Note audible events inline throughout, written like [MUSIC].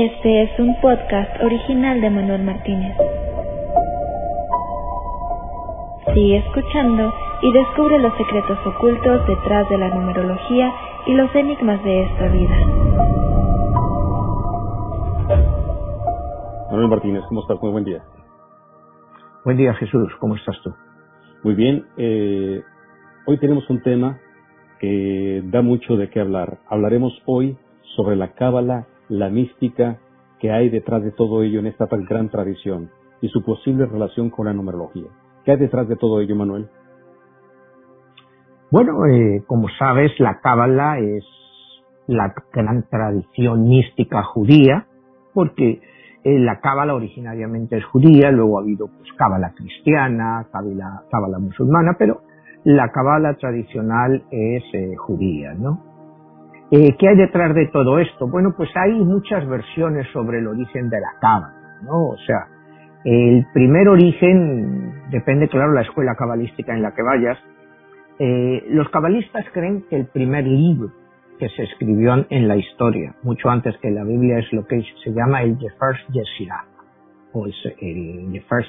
Este es un podcast original de Manuel Martínez. Sigue escuchando y descubre los secretos ocultos detrás de la numerología y los enigmas de esta vida. Manuel Martínez, ¿cómo estás? Muy buen día. Buen día Jesús, ¿cómo estás tú? Muy bien. Eh, hoy tenemos un tema que da mucho de qué hablar. Hablaremos hoy sobre la cábala la mística que hay detrás de todo ello en esta tan gran tradición y su posible relación con la numerología. ¿Qué hay detrás de todo ello, Manuel? Bueno, eh, como sabes, la cábala es la gran tradición mística judía, porque eh, la cábala originariamente es judía, luego ha habido pues cábala cristiana, cábala, musulmana, pero la cábala tradicional es eh, judía, ¿no? Eh, ¿Qué hay detrás de todo esto? Bueno, pues hay muchas versiones sobre el origen de la cábala, ¿no? O sea, el primer origen depende, claro, la escuela cabalística en la que vayas. Eh, los cabalistas creen que el primer libro que se escribió en la historia, mucho antes que la Biblia, es lo que se llama el Jefers Yesirah, o el, el Jefers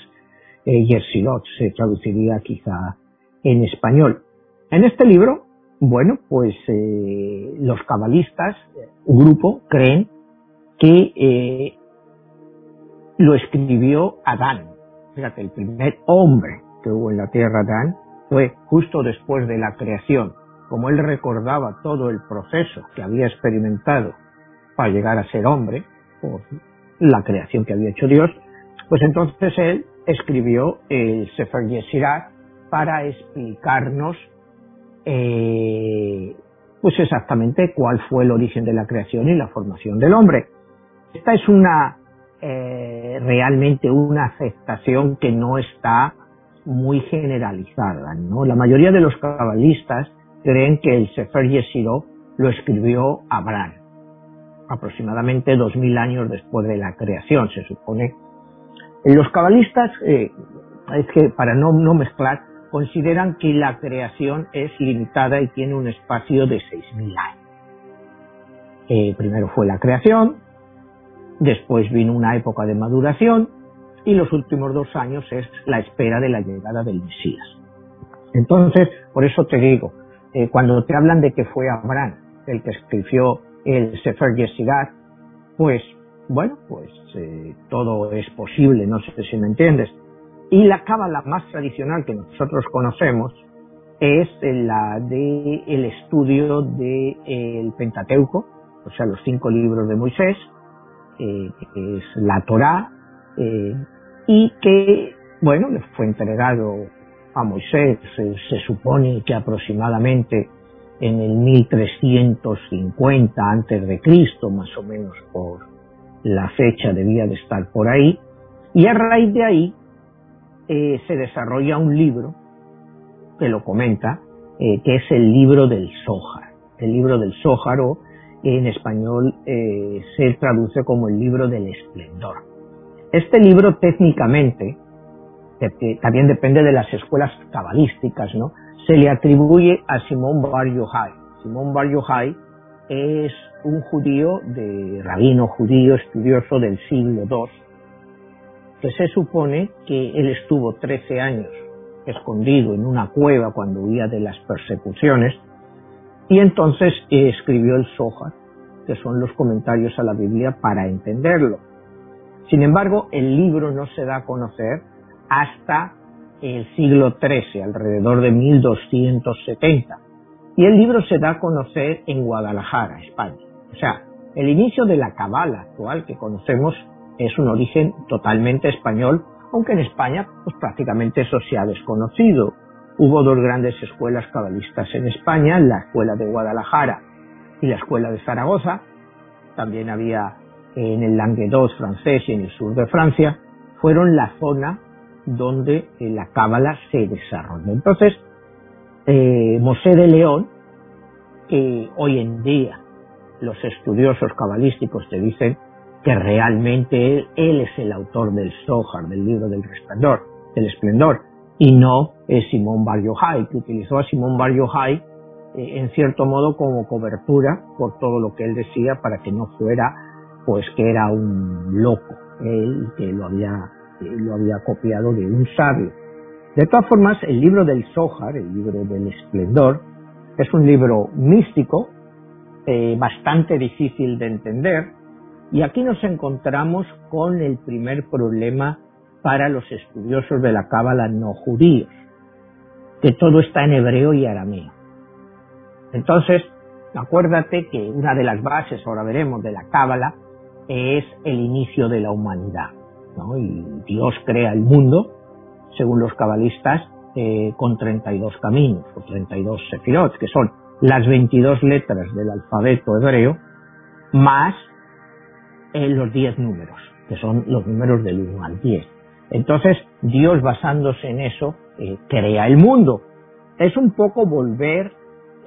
eh, Yesilot, se traduciría quizá en español. En este libro bueno, pues eh, los cabalistas, un grupo, creen que eh, lo escribió Adán. Fíjate, el primer hombre que hubo en la tierra, Adán, fue justo después de la creación. Como él recordaba todo el proceso que había experimentado para llegar a ser hombre, por la creación que había hecho Dios, pues entonces él escribió el Sefer Yesirah para explicarnos eh, pues exactamente cuál fue el origen de la creación y la formación del hombre. Esta es una eh, realmente una aceptación que no está muy generalizada. ¿no? La mayoría de los cabalistas creen que el Sefer Yesiro lo escribió Abraham, aproximadamente dos mil años después de la creación, se supone. Los cabalistas, eh, es que para no, no mezclar, consideran que la creación es limitada y tiene un espacio de 6.000 años. Eh, primero fue la creación, después vino una época de maduración y los últimos dos años es la espera de la llegada del Mesías. Entonces, por eso te digo, eh, cuando te hablan de que fue Abraham el que escribió el Sefer Yesigat, pues, bueno, pues eh, todo es posible, no sé si me entiendes. Y la cábala más tradicional que nosotros conocemos es la de el estudio del de, Pentateuco, o sea, los cinco libros de Moisés, eh, que es la Torá, eh, y que, bueno, le fue entregado a Moisés, se, supone que aproximadamente en el 1350 antes de Cristo, más o menos por la fecha debía de estar por ahí, y a raíz de ahí eh, se desarrolla un libro que lo comenta, eh, que es el libro del Zohar. El libro del Zohar o en español eh, se traduce como el libro del esplendor. Este libro técnicamente, también depende de las escuelas cabalísticas, ¿no? Se le atribuye a Simón Bar Yochai. Simón Bar Yochai es un judío de rabino judío estudioso del siglo II que se supone que él estuvo 13 años escondido en una cueva cuando huía de las persecuciones y entonces escribió el Zohar, que son los comentarios a la Biblia para entenderlo. Sin embargo, el libro no se da a conocer hasta el siglo XIII, alrededor de 1270. Y el libro se da a conocer en Guadalajara, España. O sea, el inicio de la Cabala actual que conocemos es un origen totalmente español, aunque en España pues prácticamente eso se ha desconocido. Hubo dos grandes escuelas cabalistas en España, la escuela de Guadalajara y la escuela de Zaragoza. También había en el Languedoc francés y en el sur de Francia. Fueron la zona donde eh, la cábala se desarrolló. Entonces, eh, Mosé de León, que hoy en día los estudiosos cabalísticos te dicen que realmente él, es el autor del Zohar, del libro del resplandor, del esplendor, y no es Simón Bar Yochai, que utilizó a Simón Bar Yochai eh, en cierto modo como cobertura por todo lo que él decía para que no fuera pues que era un loco, él que lo había, lo había copiado de un sabio. De todas formas, el libro del Zohar, el libro del esplendor, es un libro místico, eh, bastante difícil de entender, y aquí nos encontramos con el primer problema para los estudiosos de la Cábala no judíos, que todo está en hebreo y arameo. Entonces, acuérdate que una de las bases, ahora veremos, de la Cábala es el inicio de la humanidad. Y Dios crea el mundo, según los cabalistas, eh, con 32 caminos, o 32 sefirot, que son las 22 letras del alfabeto hebreo, más eh, los 10 números, que son los números del 1 al 10. Entonces, Dios basándose en eso, eh, crea el mundo. Es un poco volver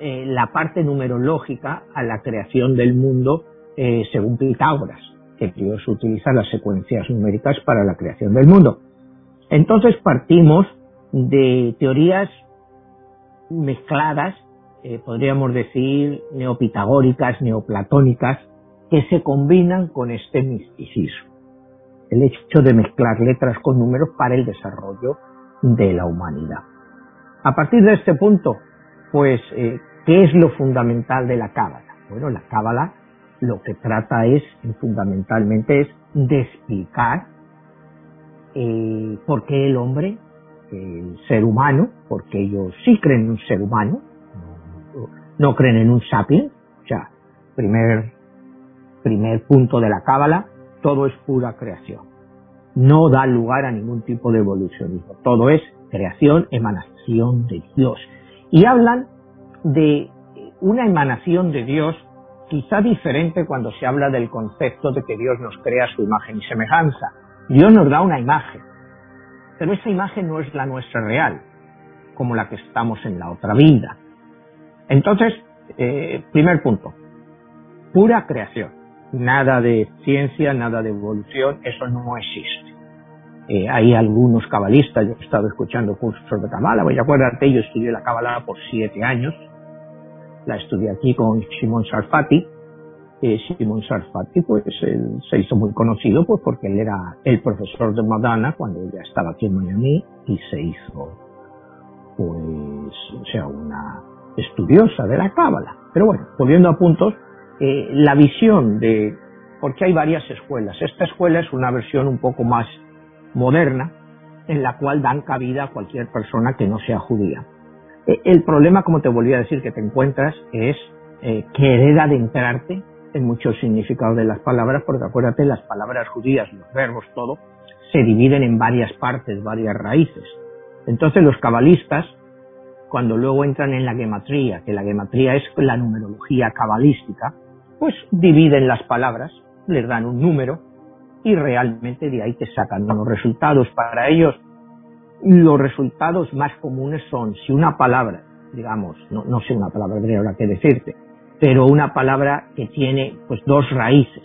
eh, la parte numerológica a la creación del mundo eh, según Pitágoras, que Dios utiliza las secuencias numéricas para la creación del mundo. Entonces partimos de teorías mezcladas, podríamos decir neopitagóricas, neoplatónicas, que se combinan con este misticismo el hecho de mezclar letras con números para el desarrollo de la humanidad. A partir de este punto, pues, eh, ¿qué es lo fundamental de la Cábala? Bueno, la Cábala lo que trata es, fundamentalmente, es de explicar eh, por qué el hombre, el ser humano, porque ellos sí creen en un ser humano, no, creen en un sapiens, o sea, primer, primer punto de la Cábala, todo es pura creación. No da lugar a ningún tipo de evolucionismo. Todo es creación, emanación de Dios. Y hablan de una emanación de Dios quizá diferente cuando se habla del concepto de que Dios nos crea su imagen y semejanza. Dios nos da una imagen, pero esa imagen no es la nuestra real, como la que estamos en la otra vida. Entonces, eh, primer punto, pura creación nada de ciencia, nada de evolución, eso no existe. Eh, hay algunos cabalistas, yo he estado escuchando cursos de Kabbalah, voy a acuérdate, yo estudié la Kabbalah por siete años, la estudié aquí con Shimon Sarfati, eh, Shimon Sarfati pues él se hizo muy conocido pues porque él era el profesor de Madonna cuando ella estaba aquí en Miami y se hizo pues o sea una estudiosa de la Cábala. Pero bueno, volviendo a puntos, eh, la visión de, porque hay varias escuelas. Esta escuela es una versión un poco más moderna, en la cual dan cabida a cualquier persona que no sea judía. Eh, el problema, como te volví a decir, que te encuentras es eh, que hereda en muchos significados de las palabras, porque acuérdate, las palabras judías, los verbos, todo, se dividen en varias partes, varias raíces. Entonces los cabalistas, cuando luego entran en la gematría, que la gematría es la numerología cabalística, pues dividen las palabras, les dan un número y realmente de ahí te sacan unos resultados. Para ellos, los resultados más comunes son si una palabra, digamos, no, no sé una palabra de ahora que decirte, pero una palabra que tiene pues dos raíces.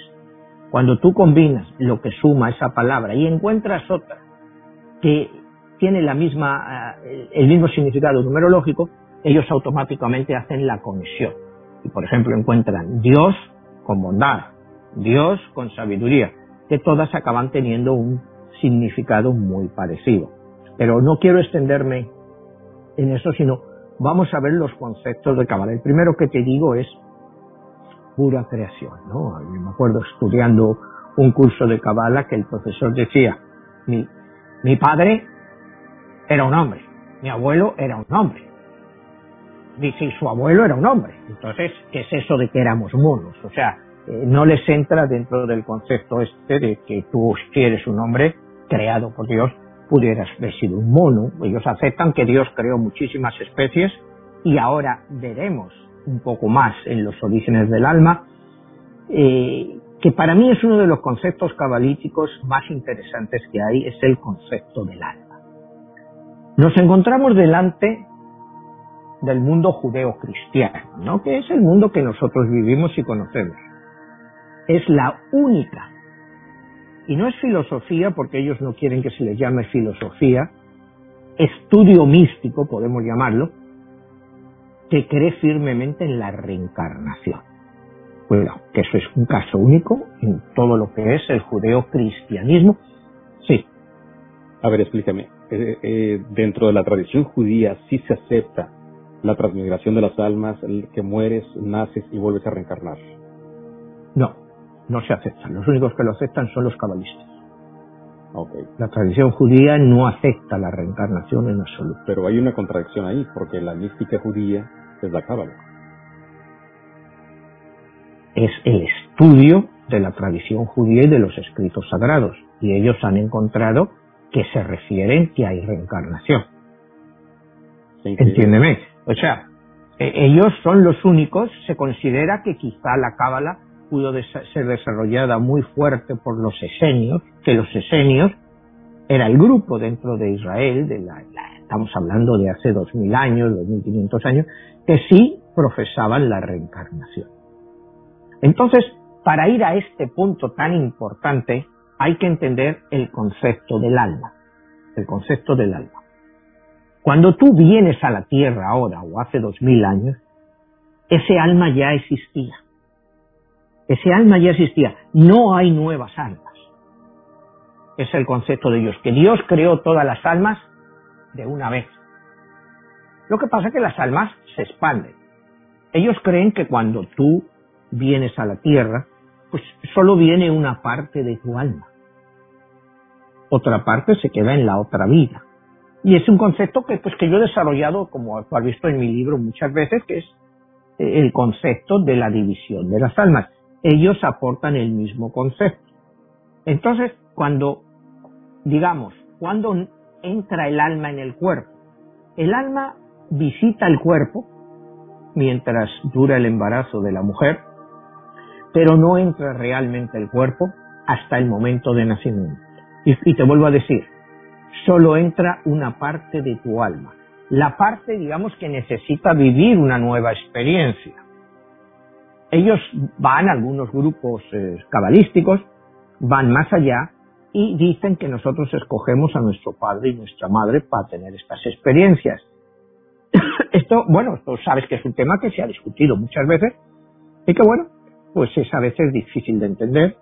Cuando tú combinas lo que suma esa palabra y encuentras otra que tiene la misma, eh, el mismo significado numerológico, ellos automáticamente hacen la conexión por ejemplo encuentran Dios con bondad, Dios con sabiduría, que todas acaban teniendo un significado muy parecido. Pero no quiero extenderme en eso, sino vamos a ver los conceptos de Kabbalah. El primero que te digo es pura creación, ¿no? Yo me acuerdo estudiando un curso de Kabbalah que el profesor decía, mi, mi padre era un hombre, mi abuelo era un hombre, dice, su abuelo era un hombre. Entonces, ¿qué es eso de que éramos monos? O sea, eh, no les entra dentro del concepto este de que tú, si eres un hombre creado por Dios, pudieras haber sido un mono. Ellos aceptan que Dios creó muchísimas especies y ahora veremos un poco más en los orígenes del alma, eh, que para mí es uno de los conceptos cabalíticos más interesantes que hay, es el concepto del alma. Nos encontramos delante del mundo judeo-cristiano, ¿no? que es el mundo que nosotros vivimos y conocemos. Es la única, y no es filosofía porque ellos no quieren que se les llame filosofía, estudio místico, podemos llamarlo, que cree firmemente en la reencarnación. Cuidado, que eso es un caso único en todo lo que es el judeo-cristianismo. Sí. A ver, explícame. Eh, eh, dentro de la tradición judía sí se acepta la transmigración de las almas, el que mueres, naces y vuelves a reencarnar. No, no se aceptan. Los únicos que lo aceptan son los cabalistas. Okay. La tradición judía no acepta la reencarnación en absoluto. Pero hay una contradicción ahí, porque la mística judía es la cábala es el estudio de la tradición judía y de los escritos sagrados. Y ellos han encontrado que se refieren que hay reencarnación. Entiéndeme. O sea, e, ellos son los únicos, se considera que quizá la cábala pudo ser desarrollada muy fuerte por los esenios, que los esenios era el grupo dentro de Israel, estamos hablando de hace 2000 años, 2500 años, que sí profesaban la reencarnación. Entonces, para ir a este punto tan importante, hay que entender el concepto del alma. El concepto del alma. Cuando tú vienes a la tierra ahora o hace dos mil años, ese alma ya existía. Ese alma ya existía. No hay nuevas almas. Es el concepto de Dios, que Dios creó todas las almas de una vez. Lo que pasa es que las almas se expanden. Ellos creen que cuando tú vienes a la tierra, pues solo viene una parte de tu alma. Otra parte se queda en la otra vida. Y es un concepto que, pues, que yo he desarrollado, como has visto en mi libro muchas veces, que es eh, el concepto de la división de las almas. Ellos aportan el mismo concepto. Entonces, cuando, digamos, cuando entra el alma en el cuerpo, el alma visita el cuerpo mientras dura el embarazo de la mujer, pero no entra realmente el cuerpo hasta el momento de nacimiento. Y, te vuelvo a decir, solo entra una parte de tu alma, la parte, digamos, que necesita vivir una nueva experiencia. Ellos van, algunos grupos eh, cabalísticos, van más allá y dicen que nosotros escogemos a nuestro padre y nuestra madre para tener estas experiencias. [COUGHS] esto, bueno, esto sabes que es un tema que se ha discutido muchas veces y que bueno, pues es a veces difícil de entender,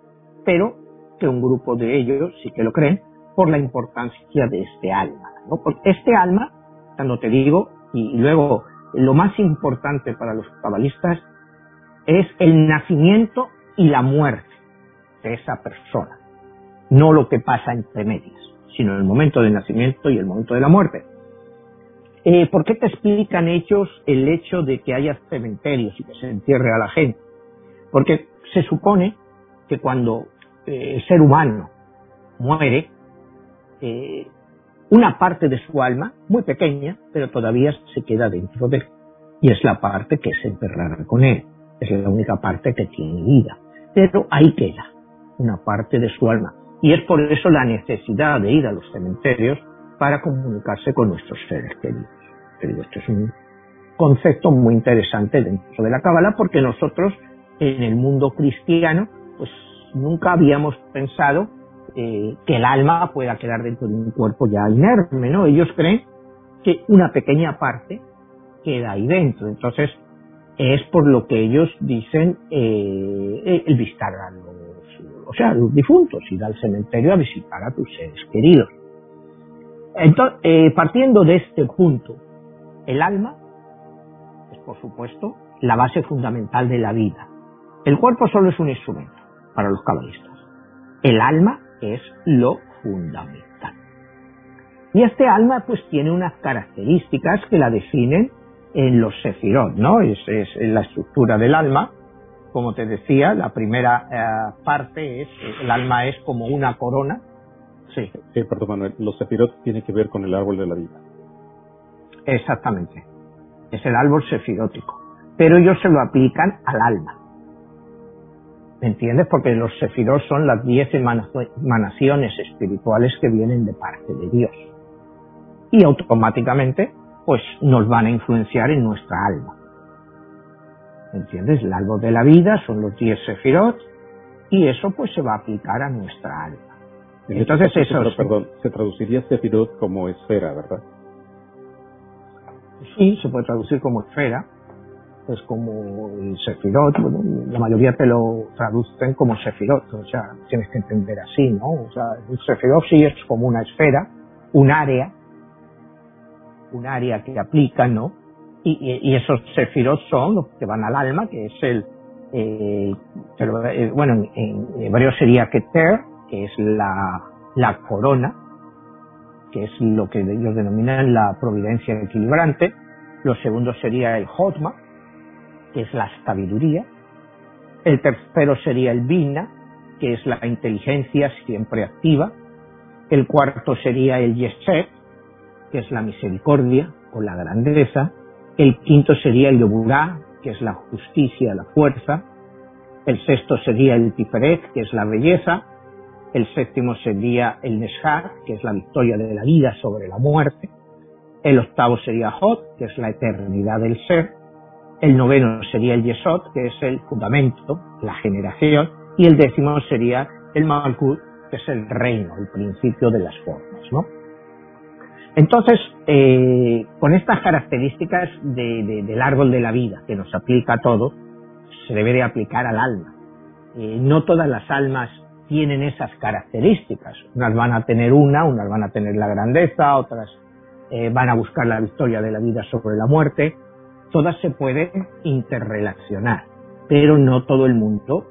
pero que un grupo de ellos sí que lo creen por la importancia de este alma. ¿no? Este alma, cuando te digo, y luego lo más importante para los cabalistas es el nacimiento y la muerte de esa persona, no lo que pasa entre medias, sino el momento del nacimiento y el momento de la muerte. Eh, ¿Por qué te explican ellos el hecho de que haya cementerios y que se entierre a la gente? Porque se supone que cuando eh, el ser humano muere, eh, una parte de su alma, muy pequeña, pero todavía se queda dentro de él. Y es la parte que se enterrará con él. Es la única parte que tiene vida. Pero ahí queda una parte de su alma. Y es por eso la necesidad de ir a los cementerios para comunicarse con nuestros seres queridos. Pero esto es un concepto muy interesante dentro de la Cábala porque nosotros en el mundo cristiano, pues nunca habíamos pensado eh, que el alma pueda quedar dentro de un cuerpo ya inerme, ¿no? Ellos creen que una pequeña parte queda ahí dentro. Entonces, es por lo que ellos dicen eh, el visitar a los, o sea, los difuntos, ir al cementerio a visitar a tus seres queridos. Entonces, eh, partiendo de este punto, el alma es, por supuesto, la base fundamental de la vida. El cuerpo solo es un instrumento para los cabalistas. El alma es lo fundamental. Y este alma pues tiene unas características que la definen en los sefirot, ¿no? Es, es la estructura del alma. Como te decía, la primera eh, parte es, el alma es como una corona. Sí. perdón Manuel, los sefirot tienen que ver con el árbol de la vida. Exactamente. Es el árbol sefirótico. Pero ellos se lo aplican al alma. ¿Me entiendes? Porque los sefiros son las diez emanaciones espirituales que vienen de parte de Dios. Y automáticamente, pues nos van a influenciar en nuestra alma. ¿Me entiendes? El árbol de la vida son los diez sefirot y eso pues se va a aplicar a nuestra alma. Entonces eso... perdón, se traduciría sefirot como esfera, ¿verdad? Sí, se puede traducir como esfera. Pues como el Sefirot, la mayoría te lo traducen como Sefirot, o sea, tienes que entender así, ¿no? O sea, el Sefirot sí es como una esfera, un área, un área que aplica, ¿no? Y, esos Sefirot son los que van al alma, que es el, eh, eh, bueno, en, hebreo sería Keter, que es la, la corona, que es lo que ellos denominan la providencia equilibrante. Lo segundo sería el Hotma, que es la sabiduría. El tercero sería el Bina, que es la inteligencia siempre activa. El cuarto sería el Yeshet, que es la misericordia o la grandeza. El quinto sería el Yoburá, que es la justicia, la fuerza. El sexto sería el Tiferet, que es la belleza. El séptimo sería el Neshar, que es la victoria de la vida sobre la muerte. El octavo sería Hot, que es la eternidad del ser. El noveno sería el Yesod, que es el fundamento, la generación. Y el décimo sería el Malkut, que es el reino, el principio de las formas, ¿no? Entonces, eh, con estas características del árbol de la vida que nos aplica a todo, se debe de aplicar al alma. Eh, no todas las almas tienen esas características. Unas van a tener una, unas van a tener la grandeza, otras eh, van a buscar la victoria de la vida sobre la muerte. Todas se pueden interrelacionar, pero no todo el mundo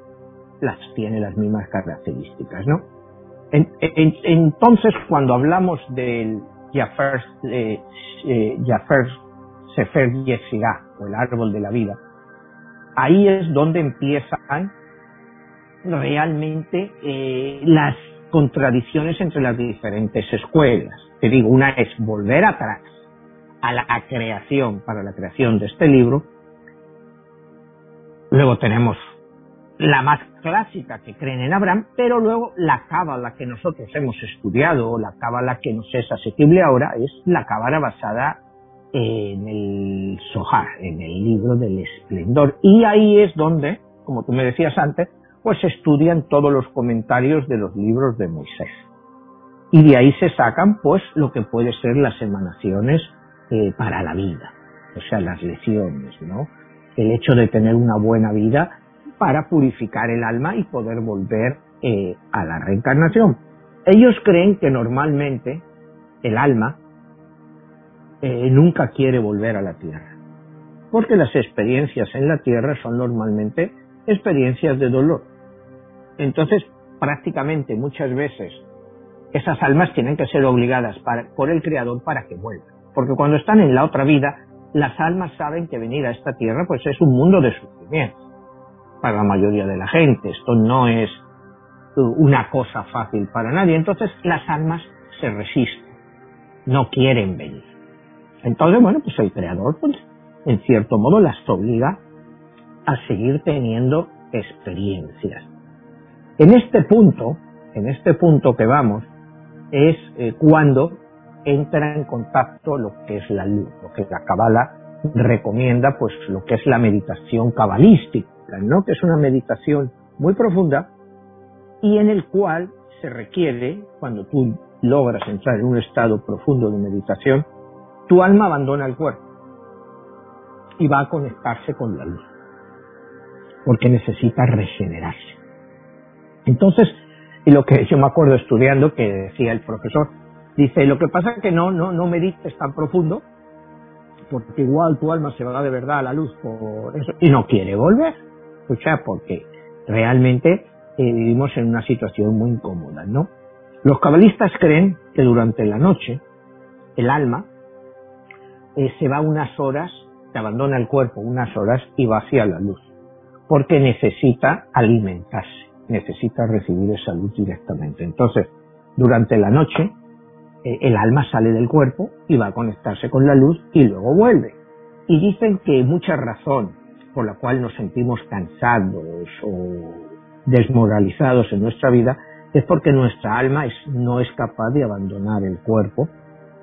las tiene las mismas características, ¿no? entonces, cuando hablamos del Jafar, eh, eh, Sefer Yesirah, o el árbol de la vida, ahí es donde empiezan realmente eh, las contradicciones entre las diferentes escuelas. Te digo, una es volver atrás a la creación, para la creación de este libro. Luego tenemos la más clásica que creen en Abraham, pero luego la cábala que nosotros hemos estudiado, la cábala que nos es asequible ahora, es la cábala basada en el Sohar, en el libro del esplendor. Y ahí es donde, como tú me decías antes, pues estudian todos los comentarios de los libros de Moisés. Y de ahí se sacan pues lo que puede ser las emanaciones eh, para la vida, o sea, las lecciones, ¿no? El hecho de tener una buena vida para purificar el alma y poder volver eh, a la reencarnación. Ellos creen que normalmente el alma eh, nunca quiere volver a la tierra, porque las experiencias en la tierra son normalmente experiencias de dolor. Entonces, prácticamente muchas veces esas almas tienen que ser obligadas por el Creador para que vuelvan. Porque cuando están en la otra vida, las almas saben que venir a esta tierra pues es un mundo de sufrimiento para la mayoría de la gente. Esto no es una cosa fácil para nadie. Entonces las almas se resisten, no quieren venir. Entonces, bueno, pues el creador, pues, en cierto modo, las obliga a seguir teniendo experiencias. En este punto, en este punto que vamos, es eh, cuando entra en contacto lo que es la luz, lo que la cabala recomienda, pues lo que es la meditación cabalística que es una meditación muy profunda y en el cual se requiere, cuando tú logras entrar en un estado profundo de meditación, tu alma abandona el cuerpo y va a conectarse con la luz, porque necesita regenerarse. Entonces, y lo que yo me acuerdo estudiando que decía el profesor, dice, lo que pasa es que no, no, no medites tan profundo, porque igual tu alma se va de verdad a la luz por eso, y no quiere volver escuchar porque realmente eh, vivimos en una situación muy incómoda, ¿no? Los cabalistas creen que durante la noche el alma eh, se va unas horas, se abandona el cuerpo unas horas y va hacia la luz, porque necesita alimentarse, necesita recibir esa luz directamente. Entonces, durante la noche el alma sale del cuerpo y va a conectarse con la luz y luego vuelve. Y dicen que mucha razón por la cual nos sentimos cansados o desmoralizados en nuestra vida es porque nuestra alma no es capaz de abandonar el cuerpo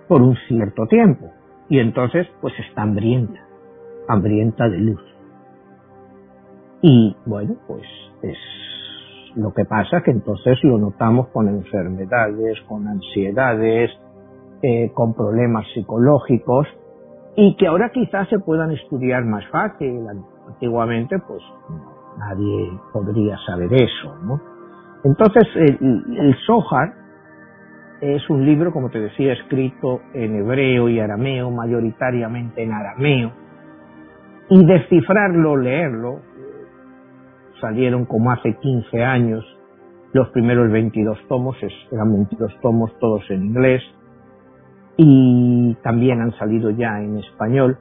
por un cierto tiempo y entonces pues está hambrienta, hambrienta de luz. Y bueno, pues es lo que pasa que entonces lo notamos con enfermedades, con ansiedades, eh, con problemas psicológicos, y que ahora quizás se puedan estudiar más fácil. Antiguamente, pues nadie podría saber eso, ¿no? Entonces, el, el Zohar es un libro, como te decía, escrito en hebreo y arameo, mayoritariamente en arameo, y descifrarlo, leerlo, salieron como hace 15 años los primeros 22 tomos, eran 22 tomos todos en inglés, y también han salido ya en español,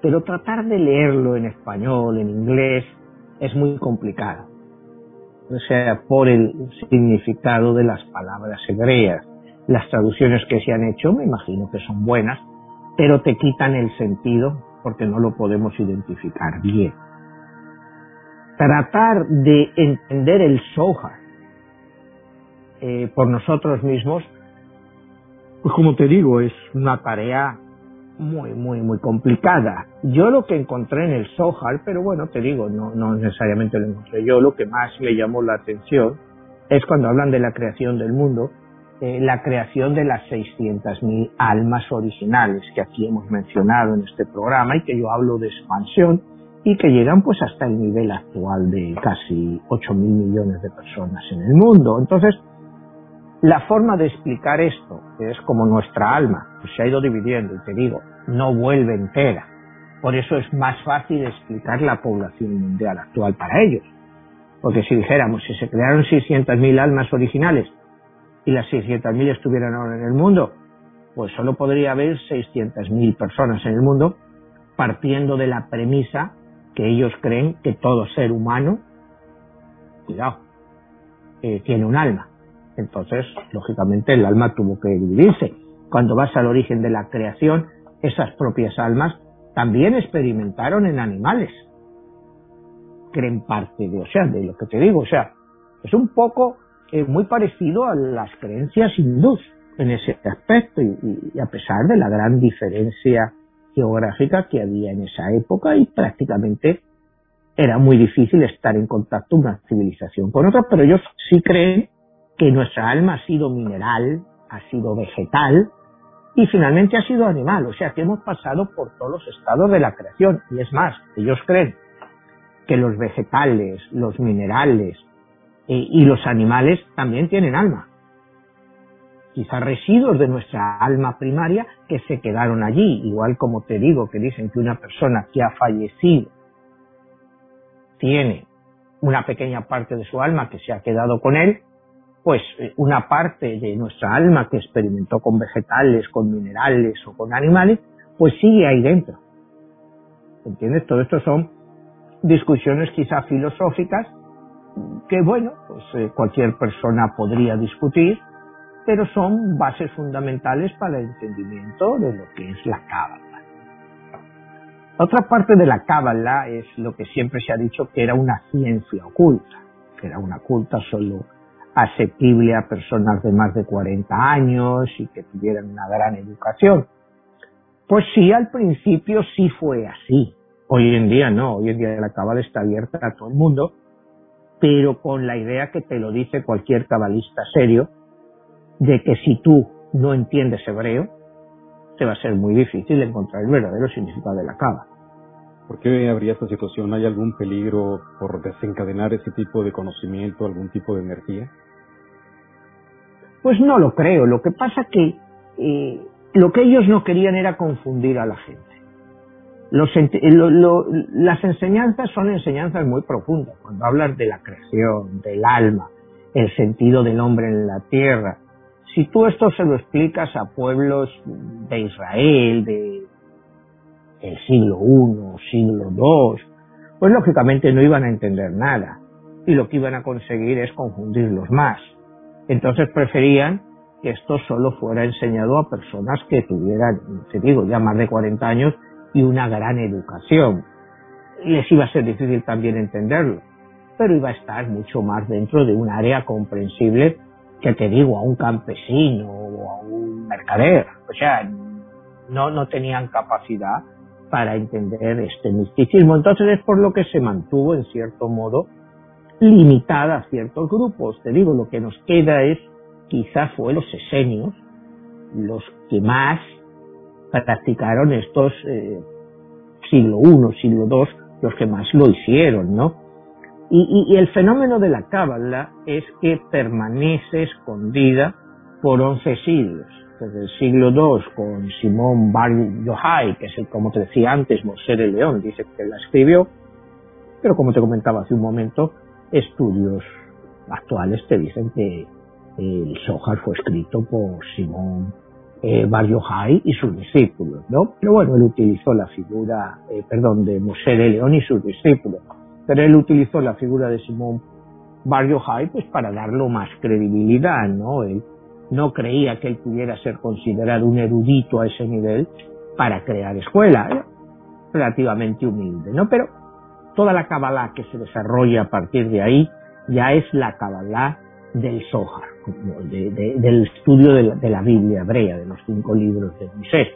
pero tratar de leerlo en español, en inglés, es muy complicado. O sea, por el significado de las palabras hebreas. Las traducciones que se han hecho, me imagino que son buenas, pero te quitan el sentido porque no lo podemos identificar bien. Tratar de entender el Zohar eh, por nosotros mismos, pues como te digo, es una tarea muy, muy, muy complicada. Yo lo que encontré en el Zohar, pero bueno, te digo, no, no necesariamente lo encontré yo, lo que más me llamó la atención es cuando hablan de la creación del mundo, eh, la creación de las 600.000 almas originales que aquí hemos mencionado en este programa y que yo hablo de expansión y que llegan pues hasta el nivel actual de casi 8.000 millones de personas en el mundo. Entonces, la forma de explicar esto, es como nuestra alma, pues se ha ido dividiendo, y te digo, no vuelve entera. Por eso es más fácil explicar la población mundial actual para ellos. Porque si dijéramos, si se crearon 600.000 almas originales y las 600.000 estuvieran ahora en el mundo, pues solo podría haber 600.000 personas en el mundo, partiendo de la premisa que ellos creen que todo ser humano, cuidado, eh, tiene un alma. Entonces, lógicamente, el alma tuvo que dividirse. Cuando vas al origen de la creación, esas propias almas también experimentaron en animales. Creen parte de, o sea, de lo que te digo, o sea, es un poco eh, muy parecido a las creencias hindús en ese aspecto y, a pesar de la gran diferencia geográfica que había en esa época y prácticamente era muy difícil estar en contacto una civilización con otra, pero ellos sí creen que nuestra alma ha sido mineral, ha sido vegetal y finalmente ha sido animal. O sea que hemos pasado por todos los estados de la creación. Y es más, ellos creen que los vegetales, los minerales eh, y los animales también tienen alma. Quizás residuos de nuestra alma primaria que se quedaron allí, igual como te digo que dicen que una persona que ha fallecido tiene una pequeña parte de su alma que se ha quedado con él, pues eh, una parte de nuestra alma que experimentó con vegetales, con minerales o con animales, pues sigue ahí dentro. ¿Entiendes? Todo esto son discusiones quizá filosóficas que, bueno, pues eh, cualquier persona podría discutir, pero son bases fundamentales para el entendimiento de lo que es la cábala. Otra parte de la cábala es lo que siempre se ha dicho que era una ciencia oculta, que era una oculta solo asequible a personas de más de 40 años y que tuvieran una gran educación. Pues sí, al principio sí fue así. Hoy en día no, hoy en día la cabala está abierta a todo el mundo, pero con la idea que te lo dice cualquier cabalista serio, de que si tú no entiendes hebreo, te va a ser muy difícil encontrar el verdadero significado de la cábala. ¿Por qué habría esta situación? ¿Hay algún peligro por desencadenar ese tipo de conocimiento, algún tipo de energía? Pues no lo creo. Lo que pasa que eh, lo que ellos no querían era confundir a la gente. las enseñanzas son enseñanzas muy profundas. Cuando hablas de la creación, del alma, el sentido del hombre en la tierra, si tú esto se lo explicas a pueblos de Israel, de el siglo I, siglo II, pues lógicamente no iban a entender nada y lo que iban a conseguir es confundirlos más. Entonces preferían que esto solo fuera enseñado a personas que tuvieran, te digo, ya más de 40 años y una gran educación. Les iba a ser difícil también entenderlo, pero iba a estar mucho más dentro de un área comprensible que te digo, a un campesino o a un mercader. O sea, no, no tenían capacidad para entender este misticismo. Entonces es por lo que se mantuvo, en cierto modo, limitada a ciertos grupos. Te digo, lo que nos queda es, quizás fue los esenios, los que más practicaron estos eh, siglo I, siglo II, los que más lo hicieron, ¿no? Y, el fenómeno de la cábala es que permanece escondida por 11 siglos. Desde el siglo II con Simón Bar Yochai, que es el, como te decía antes, Mosé de León, dice que la escribió, pero como te comentaba hace un momento, estudios actuales te dicen que el Zohar fue escrito por Simón eh, Bar Yochai y sus discípulos, ¿no? Pero bueno, él utilizó la figura, eh, perdón, de Mosé de León y sus discípulos, pero él utilizó la figura de Simón Bar Yochai pues para darlo más credibilidad, ¿no? Él no creía que él pudiera ser considerado un erudito a ese nivel para crear escuela, relativamente humilde, ¿no? Pero toda la Kabbalah que se desarrolla a partir de ahí ya es la Kabbalah del Zohar, del estudio de la, Biblia hebrea, de los cinco libros de Moisés.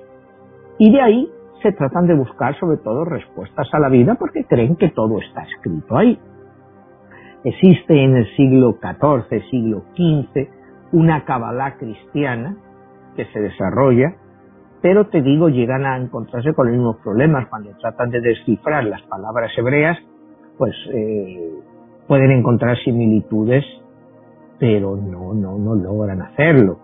Y de ahí se tratan de buscar sobre todo respuestas a la vida porque creen que todo está escrito ahí. Existe en el siglo XIV, siglo XV, una Kabbalah cristiana que se desarrolla, pero te digo, llegan a encontrarse con los mismos problemas cuando tratan de descifrar las palabras hebreas, pues eh, pueden encontrar similitudes, pero no, no, no logran hacerlo.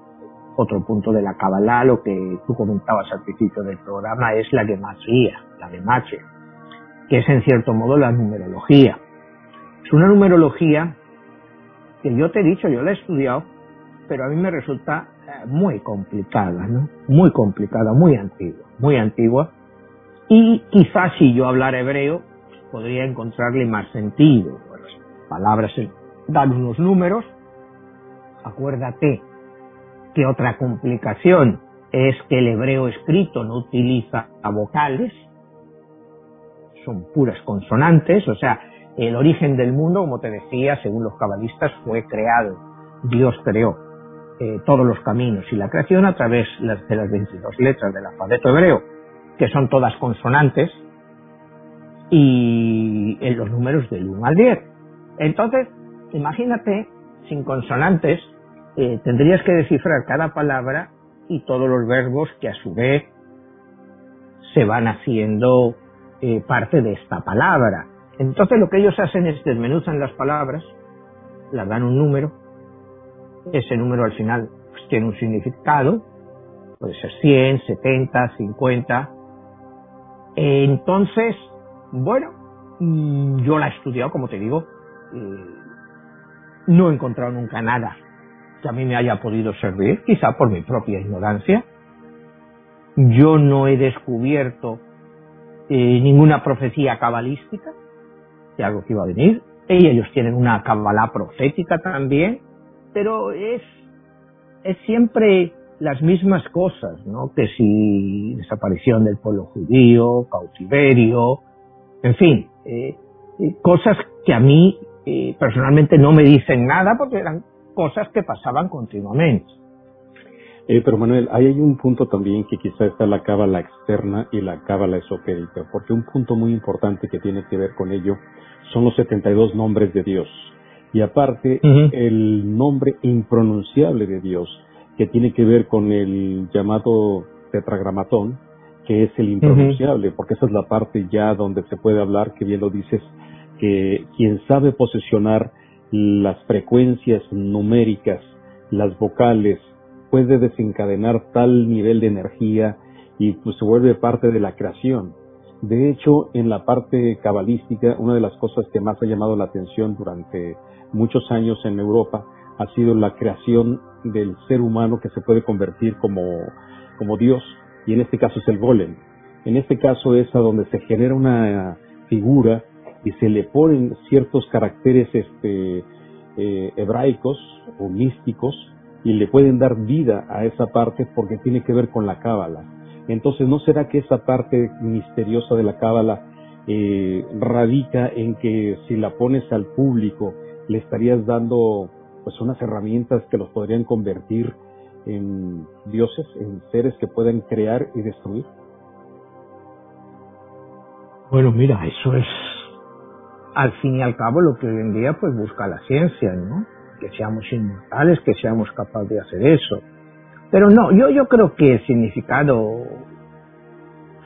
Otro punto de la Kabbalah, lo que tú comentabas al principio del programa, es la gematría, la gemache, que es en cierto modo la numerología. Es una numerología que yo te he dicho, yo la he estudiado, pero a mí me resulta eh, muy complicada, ¿no? Muy complicada, muy antigua, muy antigua. Y quizás si yo hablara hebreo, podría encontrarle más sentido. las palabras dan unos números. Acuérdate que otra complicación es que el hebreo escrito no utiliza vocales, son puras consonantes, o sea, el origen del mundo, como te decía, según los cabalistas, fue creado. Dios creó eh, todos los caminos y la creación a través de las 22 letras del alfabeto hebreo, que son todas consonantes, y en los números del 1 al 10. Entonces, imagínate, sin consonantes, eh, tendrías que descifrar cada palabra y todos los verbos que a su vez se van haciendo eh, parte de esta palabra. Entonces lo que ellos hacen es desmenuzan las palabras, las dan un número, ese número al final pues, tiene un significado, puede ser 100, 70, 50. Entonces, bueno, mm, yo la he estudiado, como te digo, no he encontrado nunca nada que a mí me haya podido servir, quizá por mi propia ignorancia. Yo no he descubierto eh, ninguna profecía cabalística de algo que iba a venir. Ellos tienen una cabalá profética también, pero es, es siempre las mismas cosas, ¿no? Que si desaparición del pueblo judío, cautiverio, en fin, eh, eh, cosas que a mí eh, personalmente no me dicen nada porque eran cosas que pasaban continuamente. pero Manuel, ahí hay un punto también que quizá está la cábala externa y la cábala esotérica, porque un punto muy importante que tiene que ver con ello son los 72 nombres de Dios. Y aparte, el nombre impronunciable de Dios, que tiene que ver con el llamado tetragramatón, que es el impronunciable, porque esa es la parte ya donde se puede hablar, que bien lo dices, que quien sabe posesionar las frecuencias numéricas, las vocales, puede desencadenar tal nivel de energía y pues se vuelve parte de la creación. De hecho, en la parte cabalística, una de las cosas que más ha llamado la atención durante muchos años en Europa ha sido la creación del ser humano que se puede convertir como, como Dios, y en este caso es el golem. En este caso es a donde se genera una figura y se le ponen ciertos caracteres este, eh, hebraicos o místicos y le pueden dar vida a esa parte porque tiene que ver con la cábala. Entonces, ¿no será que esa parte misteriosa de la cábala eh, radica en que si la pones al público le estarías dando pues unas herramientas que los podrían convertir en dioses, en seres que pueden crear y destruir? Bueno, mira, eso es al fin y al cabo lo que hoy en día pues busca la ciencia, ¿no? Que seamos inmortales, que seamos capaces de hacer eso. Pero no, yo, yo creo que el significado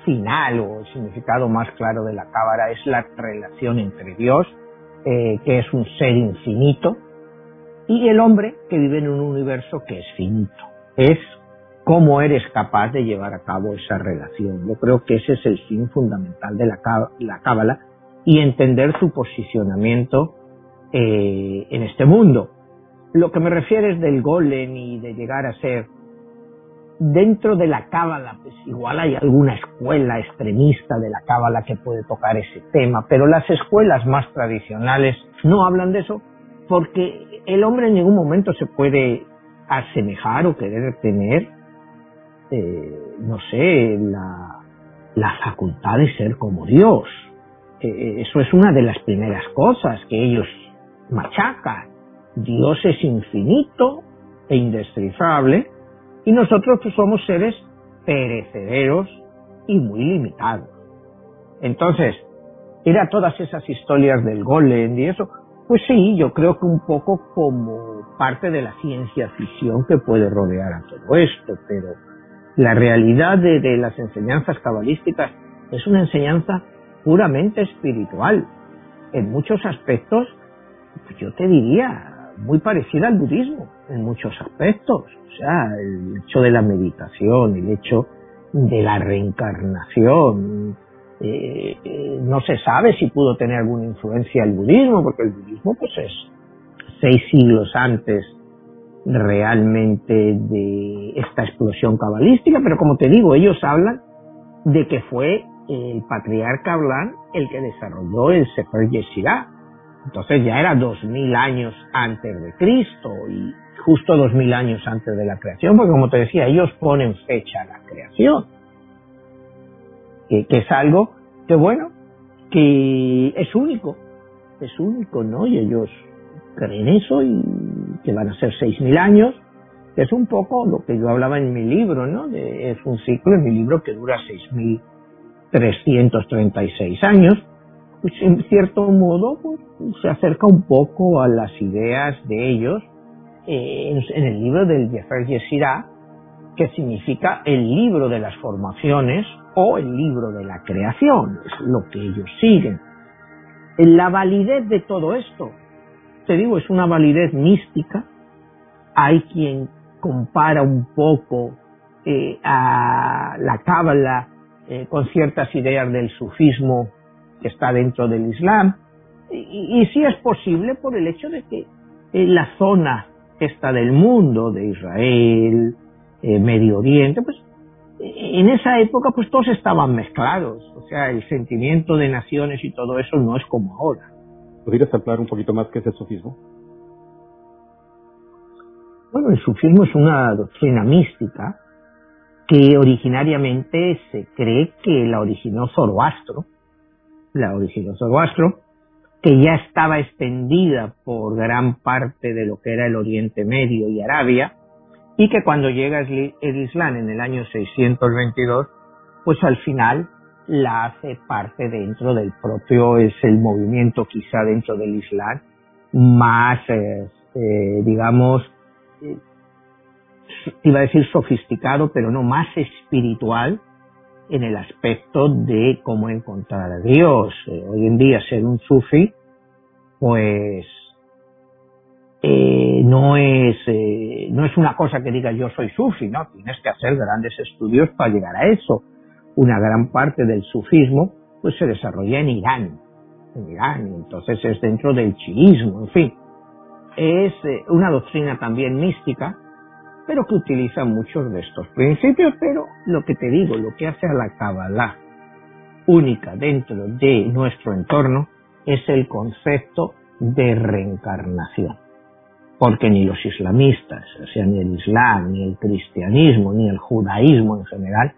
final o el significado más claro de la cábala es la relación entre Dios, eh, que es un ser infinito, y el hombre que vive en un universo que es finito. Es cómo eres capaz de llevar a cabo esa relación. Yo creo que ese es el fin fundamental de la, la cábala y entender su posicionamiento eh, en este mundo. Lo que me refiere es del golem y de llegar a ser dentro de la cábala, pues igual hay alguna escuela extremista de la cábala que puede tocar ese tema, pero las escuelas más tradicionales no hablan de eso porque el hombre en ningún momento se puede asemejar o querer tener, eh, no sé, la, la facultad de ser como Dios. Eh, eso es una de las primeras cosas que ellos machacan. Dios es infinito e indescifrable y nosotros pues, somos seres perecederos y muy limitados. Entonces, era todas esas historias del golem y eso, pues sí, yo creo que un poco como parte de la ciencia ficción que puede rodear a todo esto, pero la realidad de, de las enseñanzas cabalísticas es una enseñanza puramente espiritual. En muchos aspectos, pues yo te diría, muy parecida al budismo, en muchos aspectos. O sea, el hecho de la meditación, el hecho de la reencarnación. Eh, no se sabe si pudo tener alguna influencia el budismo, porque el budismo pues es seis siglos antes realmente de esta explosión cabalística, pero como te digo, ellos hablan de que fue el patriarca Blan el que desarrolló el Sefer Yeshirah. Entonces ya era dos mil años antes de Cristo y justo dos mil años antes de la creación, porque como te decía, ellos ponen fecha a la creación, que, es algo que bueno, que es único, es único, ¿no? Y ellos creen eso y que van a ser seis mil años, que es un poco lo que yo hablaba en mi libro, ¿no? es un ciclo en mi libro que dura seis mil 336 años, pues en cierto modo pues, se acerca un poco a las ideas de ellos eh, en, el libro del Jefer Yesirá, que significa el libro de las formaciones o el libro de la creación, es lo que ellos siguen. La validez de todo esto, te digo, es una validez mística. Hay quien compara un poco eh, a la cábala eh, con ciertas ideas del sufismo que está dentro del Islam. Y, si es posible por el hecho de que la zona esta del mundo, de Israel, eh, Medio Oriente, pues en esa época pues todos estaban mezclados. O sea, el sentimiento de naciones y todo eso no es como ahora. ¿Podrías hablar un poquito más qué es el sufismo? Bueno, el sufismo es una doctrina mística que originariamente se cree que la originó Zoroastro, la originó Zoroastro, que ya estaba extendida por gran parte de lo que era el Oriente Medio y Arabia, y que cuando llega el Islam en el año 622, pues al final la hace parte dentro del propio, es el movimiento quizá dentro del Islam más, eh, digamos, iba a decir sofisticado, pero no más espiritual en el aspecto de cómo encontrar a Dios. Eh, hoy en día ser un sufi, pues eh, no es eh, no es una cosa que diga yo soy sufi, no, tienes que hacer grandes estudios para llegar a eso. Una gran parte del sufismo pues se desarrolla en Irán, Irán, entonces es dentro del chiismo, en fin. Es una doctrina también mística pero que utiliza muchos de estos principios, pero lo que te digo, lo que hace a la Kabbalah única dentro de nuestro entorno es el concepto de reencarnación. Porque ni los islamistas, o sea, ni el islam, ni el cristianismo, ni el judaísmo en general,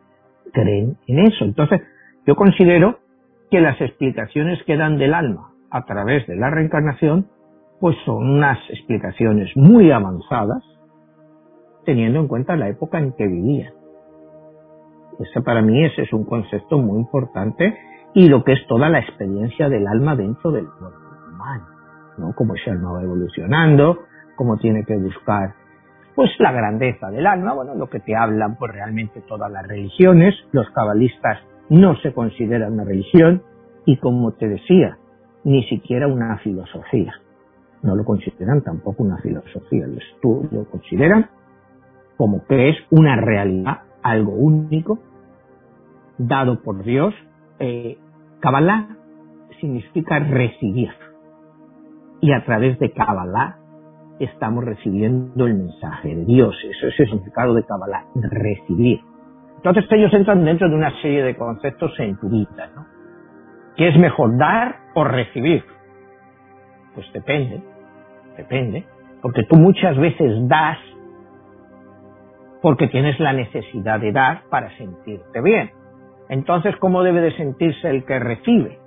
creen en eso. Entonces, yo considero que las explicaciones que dan del alma a través de la reencarnación, pues son unas explicaciones muy avanzadas, teniendo en cuenta la época en que vivía. Ese para mí ese es un concepto muy importante y lo que es toda la experiencia del alma dentro del cuerpo humano, ¿no? Cómo ese alma va evolucionando, cómo tiene que buscar pues la grandeza del alma, bueno, lo que te hablan pues realmente todas las religiones, los cabalistas no se considera una religión y como te decía, ni siquiera una filosofía. No lo consideran tampoco una filosofía, lo consideran como que es una realidad, algo único, dado por Dios. Eh, Kabbalah significa recibir. Y a través de Kabbalah estamos recibiendo el mensaje de Dios. Eso es el significado de Kabbalah, recibir. Entonces ellos entran dentro de una serie de conceptos en ¿no? ¿Qué es mejor, dar o recibir? Pues depende, depende. Porque tú muchas veces das porque tienes la necesidad de dar para sentirte bien. Entonces, ¿cómo debe de sentirse el que recibe?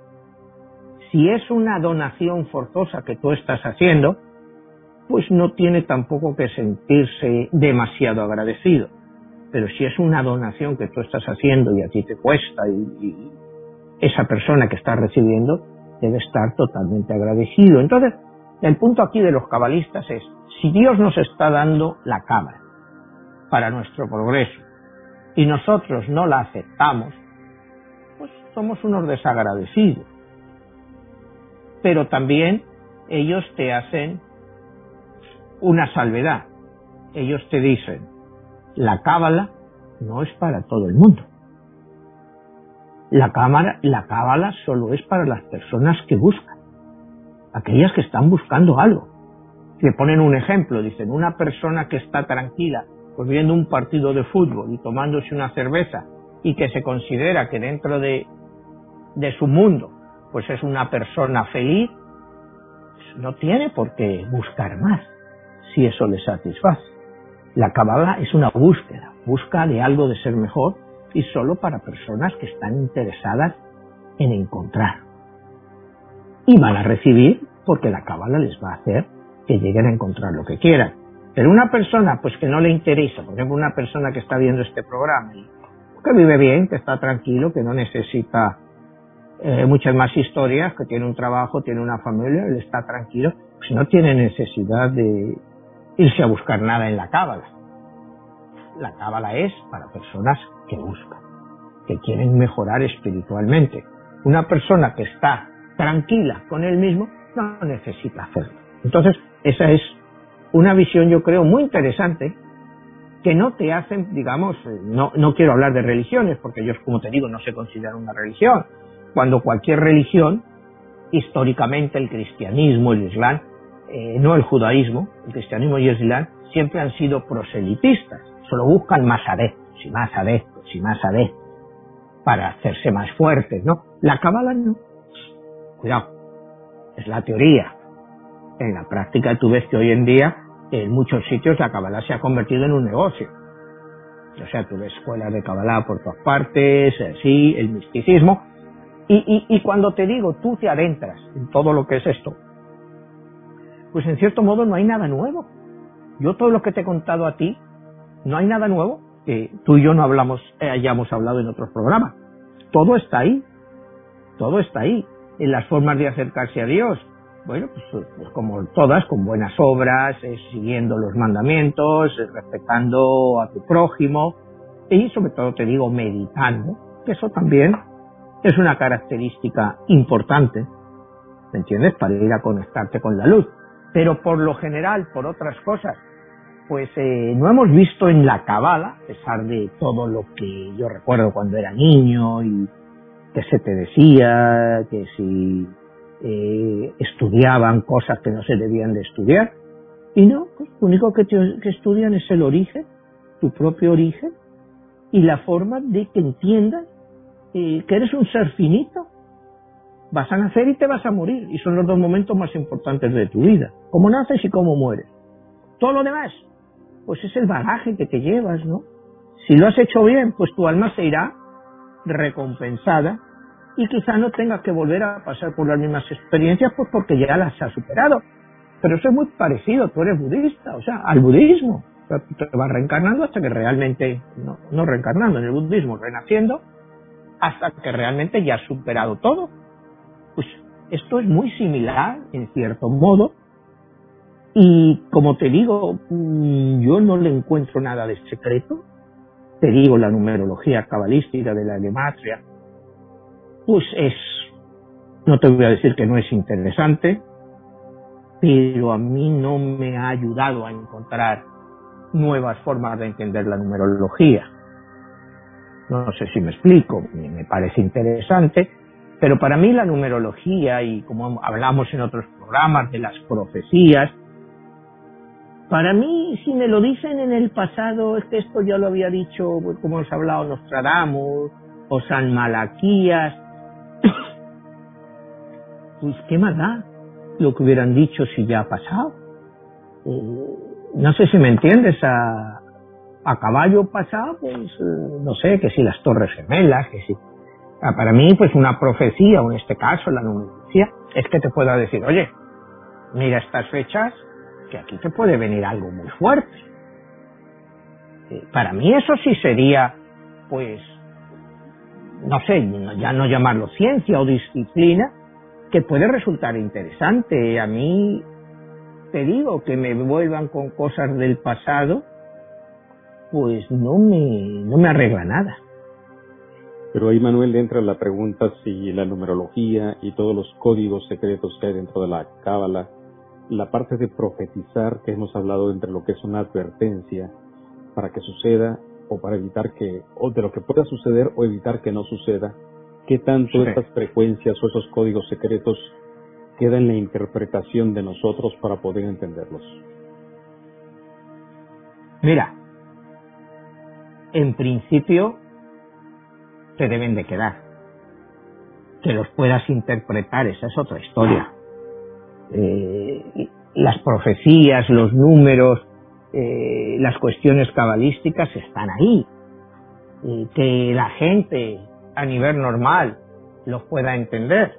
Si es una donación forzosa que tú estás haciendo, pues no tiene tampoco que sentirse demasiado agradecido. Pero si es una donación que tú estás haciendo y a ti te cuesta y, esa persona que está recibiendo debe estar totalmente agradecido. Entonces, el punto aquí de los cabalistas es, si Dios nos está dando la cámara para nuestro progreso y nosotros no la aceptamos, pues somos unos desagradecidos. Pero también ellos te hacen una salvedad. Ellos te dicen, la cábala no es para todo el mundo. La, cámara, la cábala solo es para las personas que buscan, aquellas que están buscando algo. Le ponen un ejemplo, dicen, una persona que está tranquila, pues viendo un partido de fútbol y tomándose una cerveza y que se considera que dentro de, de su mundo pues es una persona feliz, no tiene por qué buscar más si eso le satisface. La Kabbalah es una búsqueda, busca de algo de ser mejor y solo para personas que están interesadas en encontrar. Y van a recibir porque la Kabbalah les va a hacer que lleguen a encontrar lo que quieran. Pero una persona pues que no le interesa, por ejemplo una persona que está viendo este programa que vive bien, que está tranquilo, que no necesita eh, muchas más historias, que tiene un trabajo, tiene una familia, él está tranquilo, pues no tiene necesidad de irse a buscar nada en la cábala. La cábala es para personas que buscan, que quieren mejorar espiritualmente. Una persona que está tranquila con él mismo no necesita hacerlo. Entonces, esa es una visión, yo creo, muy interesante que no te hacen, digamos, eh, no, no quiero hablar de religiones, porque ellos, como te digo, no se consideran una religión, cuando cualquier religión, históricamente el cristianismo, el islam, eh, no el judaísmo, el cristianismo y el islam, siempre han sido proselitistas, solo buscan más adeptos y más adeptos y más adeptos para hacerse más fuertes, ¿no? La cábala no. Cuidado, es la teoría. En la práctica tú ves que hoy en día en muchos sitios la cábala se ha convertido en un negocio. O sea, tú ves escuelas de cábala por todas partes, sí, el misticismo. Y, y, y cuando te digo, tú te adentras en todo lo que es esto, pues en cierto modo no hay nada nuevo. Yo todo lo que te he contado a ti, no hay nada nuevo que tú y yo no hablamos, eh, hayamos hablado en otros programas. Todo está ahí. Todo está ahí. En las formas de acercarse a Dios. Bueno, pues, pues como todas, con buenas obras, eh, siguiendo los mandamientos, eh, respetando a tu prójimo y sobre todo te digo meditando, que eso también es una característica importante, ¿me entiendes? Para ir a conectarte con la luz pero por lo general, por otras cosas, pues eh, no hemos visto en la cabala, a pesar de todo lo que yo recuerdo cuando era niño y que se te decía, que si eh, estudiaban cosas que no se debían de estudiar, y no, pues lo único que, estudian es el origen, tu propio origen, y la forma de que entiendas eh, que eres un ser finito, Vas a nacer y te vas a morir. Y son los dos momentos más importantes de tu vida. Cómo naces y cómo mueres. Todo lo demás, pues es el bagaje que te llevas, ¿no? Si lo has hecho bien, pues tu alma se irá recompensada y quizá no tengas que volver a pasar por las mismas experiencias, pues porque ya las has superado. Pero eso es muy parecido, tú eres budista, o sea, al budismo. Te vas reencarnando hasta que realmente, no, no reencarnando en el budismo, renaciendo, hasta que realmente ya has superado todo. Pues esto es muy similar, en cierto modo, y como te digo, mm, yo no le encuentro nada de secreto. Te digo, la numerología cabalística de la gematria pues es, no te voy a decir que no es interesante, pero a mí no me ha ayudado a encontrar nuevas formas de entender la numerología. No sé si me explico, me parece interesante, pero para mí la numerología, y como hablamos en otros programas de las profecías, para mí, si me lo dicen en el pasado, es que esto ya lo había dicho, pues, como hemos hablado, Nostradamus o San Malaquías, pues qué más da lo que hubieran dicho si ya ha pasado. Eh, no sé si me entiendes, a, a caballo pasado, pues eh, no sé, que si las torres gemelas, que si... Ah, para mí, pues una profecía, o en este caso la numerología, es que te pueda decir, oye, mira estas fechas, que aquí te puede venir algo muy fuerte. Eh, para mí eso sí sería, pues, no sé, ya no llamarlo ciencia o disciplina, que puede resultar interesante. A mí, te digo, que me vuelvan con cosas del pasado, pues no me, no me arregla nada. Pero ahí, Manuel, entra la pregunta si la numerología y todos los códigos secretos que hay dentro de la cábala la parte de profetizar que hemos hablado entre lo que es una advertencia para que suceda o para evitar que, o de lo que pueda suceder o evitar que no suceda, ¿qué tanto estas frecuencias o esos códigos secretos quedan en la interpretación de nosotros para poder entenderlos? Mira, en principio te deben de quedar. Que los puedas interpretar, esa es otra historia eh, las profecías, los números, eh, las cuestiones cabalísticas están ahí. que la gente a nivel normal los pueda entender,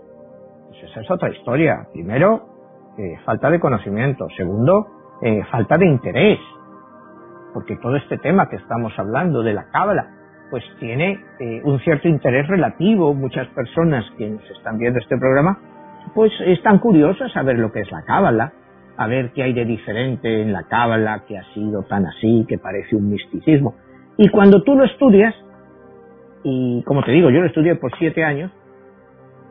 pues esa es otra historia. Primero, eh, falta de conocimiento. Segundo, eh, falta de interés. Porque todo este tema que estamos hablando de la cábala, pues tiene un cierto interés relativo. Muchas personas que nos están viendo este programa pues están curiosos a ver lo que es la cábala, a ver qué hay de diferente en la cábala, que ha sido tan así, que parece un misticismo. Y cuando tú lo estudias, y como te digo, yo lo estudié por siete años,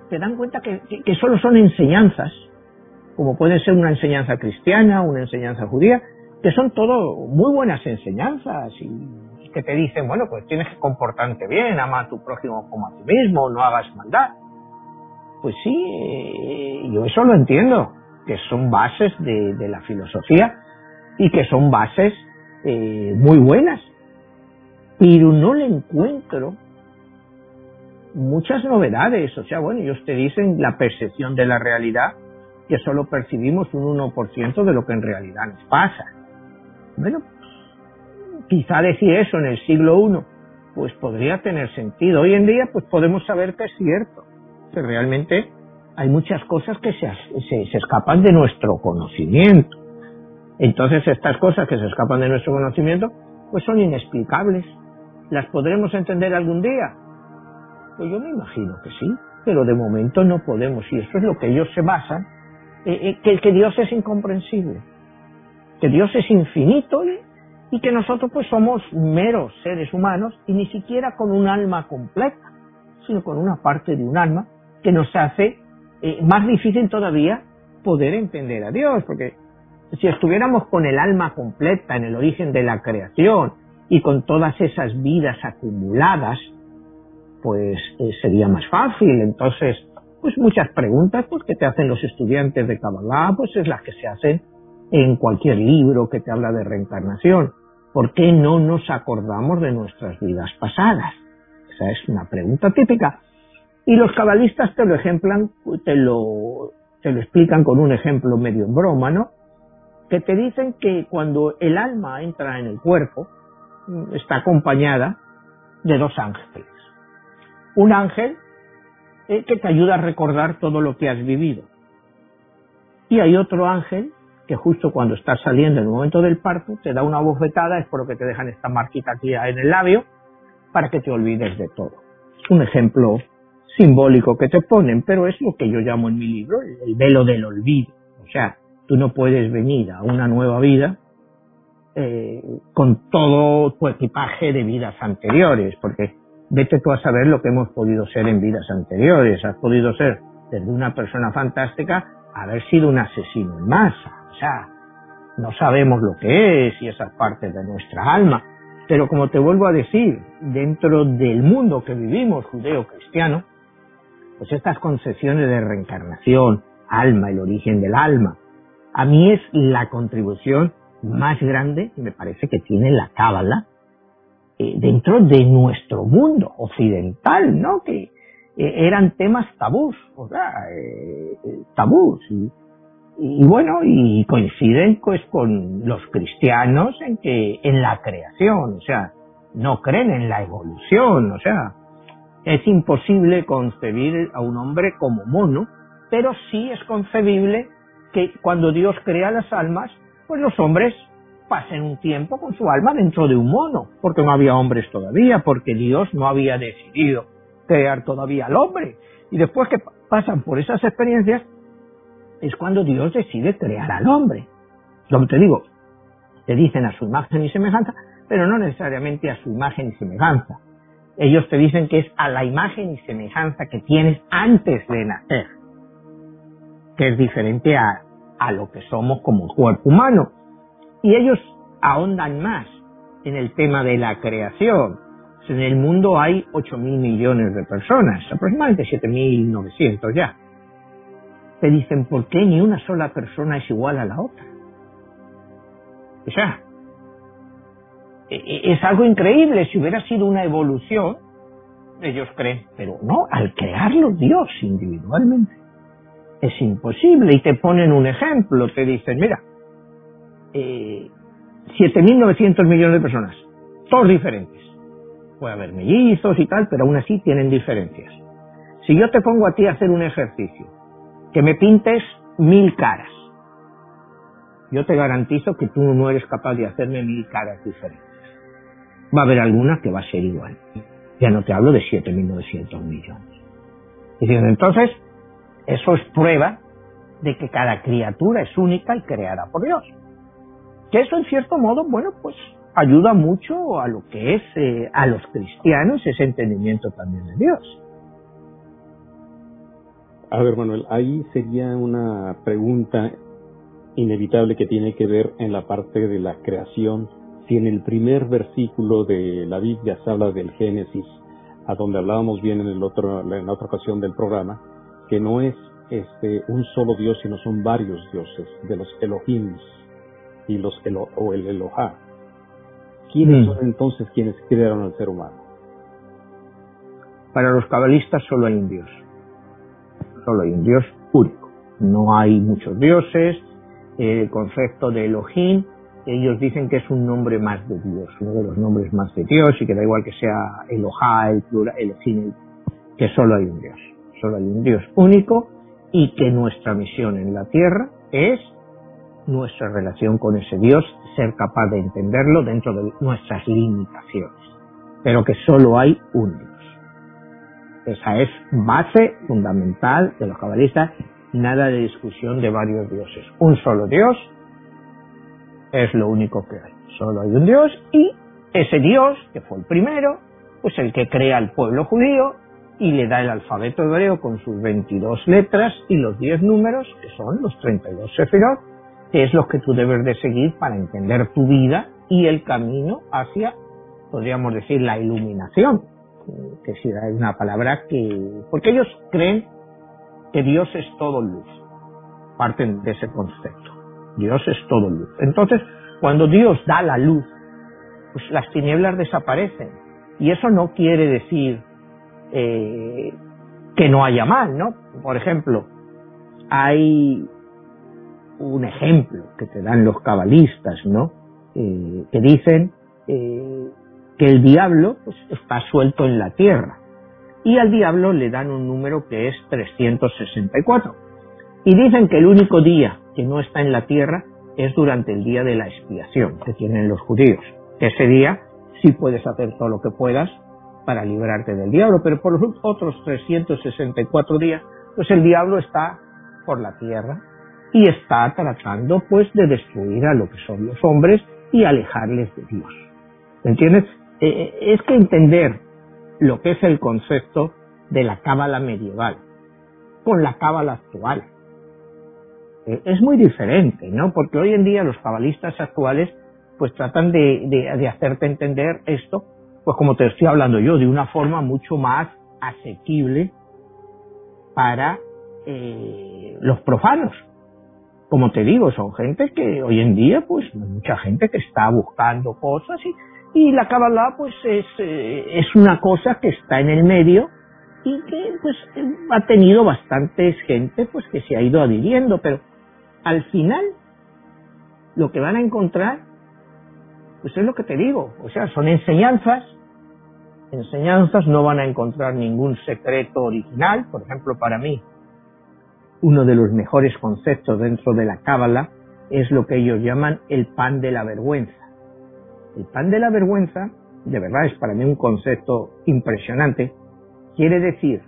te dan cuenta que, solo son enseñanzas, como puede ser una enseñanza cristiana, una enseñanza judía, que son todo muy buenas enseñanzas y que te dicen, bueno, pues tienes que comportarte bien, ama a tu prójimo como a ti mismo, no hagas maldad. Pues sí, eh, yo eso lo entiendo, que son bases de, la filosofía y que son bases eh, muy buenas, pero no le encuentro muchas novedades. O sea, bueno, ellos te dicen la percepción de la realidad, que solo percibimos un 1% de lo que en realidad nos pasa. Bueno, quizá decir eso en el siglo I, pues podría tener sentido. Hoy en día, pues podemos saber que es cierto que realmente hay muchas cosas que se, se, escapan de nuestro conocimiento. Entonces estas cosas que se escapan de nuestro conocimiento, pues son inexplicables. ¿Las podremos entender algún día? Pues yo me imagino que sí, pero de momento no podemos, y eso es lo que ellos se basan, eh, eh, que, Dios es incomprensible, que Dios es infinito y, y que nosotros pues somos meros seres humanos y ni siquiera con un alma completa, sino con una parte de un alma que nos hace eh, más difícil todavía poder entender a Dios, porque si estuviéramos con el alma completa en el origen de la creación y con todas esas vidas acumuladas, pues eh, sería más fácil. Entonces, pues muchas preguntas pues, que te hacen los estudiantes de Kabbalah, pues es las que se hacen en cualquier libro que te habla de reencarnación. ¿Por qué no nos acordamos de nuestras vidas pasadas? Esa es una pregunta típica. Y los cabalistas te lo ejemplan, te lo, te lo explican con un ejemplo medio en broma, ¿no? Que te dicen que cuando el alma entra en el cuerpo, está acompañada de dos ángeles. Un ángel eh, que te ayuda a recordar todo lo que has vivido. Y hay otro ángel que justo cuando estás saliendo en el momento del parto te da una bofetada, es por lo que te dejan esta marquita aquí en el labio, para que te olvides de todo. Un ejemplo simbólico que te ponen, pero es lo que yo llamo en mi libro el velo del olvido. O sea, tú no puedes venir a una nueva vida eh, con todo tu equipaje de vidas anteriores, porque vete tú a saber lo que hemos podido ser en vidas anteriores. Has podido ser desde una persona fantástica haber sido un asesino en masa. O sea, no sabemos lo que es y esa parte de nuestra alma. Pero como te vuelvo a decir, dentro del mundo que vivimos, judeo-cristiano, pues estas concepciones de reencarnación, alma, el origen del alma, a mí es la contribución más grande, me parece que tiene la cábala, eh, dentro de nuestro mundo occidental, ¿no? Que eh, eran temas tabús, o sea, eh, tabús. Y, y, bueno, y coinciden pues con los cristianos en que, en la creación, o sea, no creen en la evolución, o sea, es imposible concebir a un hombre como mono, pero sí es concebible que cuando Dios crea las almas, pues los hombres pasen un tiempo con su alma dentro de un mono, porque no había hombres todavía, porque Dios no había decidido crear todavía al hombre. Y después que pasan por esas experiencias, es cuando Dios decide crear al hombre. Lo que te digo, te dicen a su imagen y semejanza, pero no necesariamente a su imagen y semejanza. Ellos te dicen que es a la imagen y semejanza que tienes antes de nacer, que es diferente a, a lo que somos como cuerpo humano. Y ellos ahondan más en el tema de la creación. En el mundo hay 8 mil millones de personas, aproximadamente 7.900 ya. Te dicen, ¿por qué ni una sola persona es igual a la otra? O sea, e, e, es algo increíble. Si hubiera sido una evolución, ellos creen, pero no, al crearlo Dios individualmente. Es imposible. Y te ponen un ejemplo, te dicen, mira, eh, 7.900 millones de personas, todos diferentes. Puede haber mellizos y tal, pero aún así tienen diferencias. Si yo te pongo a ti a hacer un ejercicio, que me pintes mil caras, yo te garantizo que tú no eres capaz de hacerme mil caras diferentes. Va a haber alguna que va a ser igual. Ya no te hablo de 7.900 millones. entonces, eso es prueba de que cada criatura es única y creada por Dios. Que eso en cierto modo, bueno, pues ayuda mucho a lo que es eh, a los cristianos ese entendimiento también de Dios. A ver, Manuel, ahí sería una pregunta inevitable que tiene que ver en la parte de la creación. Si en el primer versículo de la Biblia se habla del Génesis, a donde hablábamos bien en el otro, en la otra ocasión del programa, que no es este un solo Dios, sino son varios dioses, de los Elohims, y los o el Elohá. ¿Quiénes mm. son entonces quienes crearon al ser humano? Para los cabalistas solo hay un Dios. Solo hay un Dios único. No hay muchos dioses. El concepto de Elohim, ellos dicen que es un nombre más de Dios, uno de los nombres más de Dios y que da igual que sea Elohá, el plural, Elohim, que solo hay un Dios. Solo hay un Dios único y que nuestra misión en la tierra es nuestra relación con ese Dios, ser capaz de entenderlo dentro de nuestras limitaciones, pero que solo hay un Dios. Esa es base fundamental de los cabalistas, nada de discusión de varios dioses. Un solo Dios es lo único que hay. Solo hay un Dios y ese Dios, que fue el primero, pues el que crea al pueblo judío y le da el alfabeto hebreo con sus 22 letras y los 10 números, que son los 32 sefirot, es lo que tú debes de seguir para entender tu vida y el camino hacia, podríamos decir, la iluminación, que si es una palabra que, porque ellos creen que Dios es todo luz, parten de ese concepto, Dios es todo luz. Entonces, cuando Dios da la luz, pues las tinieblas desaparecen. Y eso no quiere decir eh, que no haya mal, ¿no? Por ejemplo, hay un ejemplo que te dan los cabalistas, ¿no? Eh, que dicen eh, que el diablo pues, está suelto en la tierra y al diablo le dan un número que es 364 y dicen que el único día que no está en la tierra es durante el día de la expiación que tienen los judíos. Ese día sí puedes hacer todo lo que puedas para librarte del diablo, pero por los otros 364 días, pues el diablo está por la tierra y está tratando pues de destruir a lo que son los hombres y alejarles de Dios. ¿Me entiendes? Eh, eh, es que entender lo que es el concepto de la cábala medieval con la cábala actual. Eh, es muy diferente, ¿no? Porque hoy en día los cabalistas actuales pues tratan de, hacerte entender esto, pues como te estoy hablando yo, de una forma mucho más asequible para los profanos. Como te digo, son gente que hoy en día, pues mucha gente que está buscando cosas y, la Kabbalah pues es, eh, es una cosa que está en el medio y que pues ha tenido bastante gente pues que se ha ido adhiriendo, pero al final lo que van a encontrar pues es lo que te digo, o sea, son enseñanzas, enseñanzas no van a encontrar ningún secreto original, por ejemplo, para mí uno de los mejores conceptos dentro de la Cábala es lo que ellos llaman el pan de la vergüenza. El pan de la vergüenza, de verdad, es para mí un concepto impresionante. Quiere decir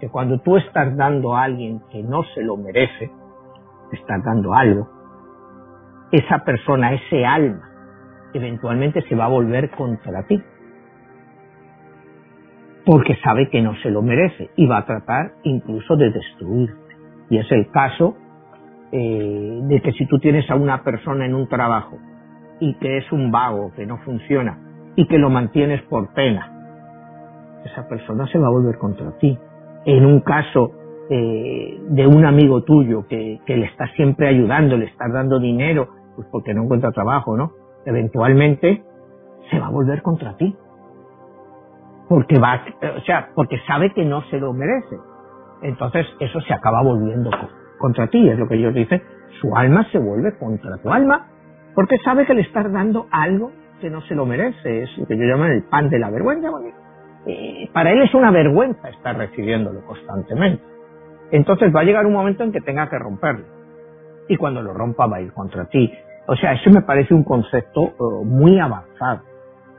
que cuando tú estás dando a alguien que no se lo merece, estás dando algo, esa persona, ese alma, eventualmente se va a volver contra ti. Porque sabe que no se lo merece y va a tratar incluso de destruirte. Y es el caso eh, de que si tú tienes a una persona en un trabajo y que es un vago, que no funciona, y que lo mantienes por pena, esa persona se va a volver contra ti. En un caso eh, de un amigo tuyo que, que, le estás siempre ayudando, le estás dando dinero, pues porque no encuentra trabajo, ¿no? Eventualmente se va a volver contra ti. Porque va, o sea, porque sabe que no se lo merece. Entonces eso se acaba volviendo contra ti, es lo que ellos dicen, su alma se vuelve contra tu alma porque sabe que le estás dando algo que no se lo merece, es lo que yo llamo el pan de la vergüenza, eh, para él es una vergüenza estar recibiéndolo constantemente. Entonces va a llegar un momento en que tenga que romperlo. Y cuando lo rompa va a ir contra ti. O sea, eso me parece un concepto eh, muy avanzado,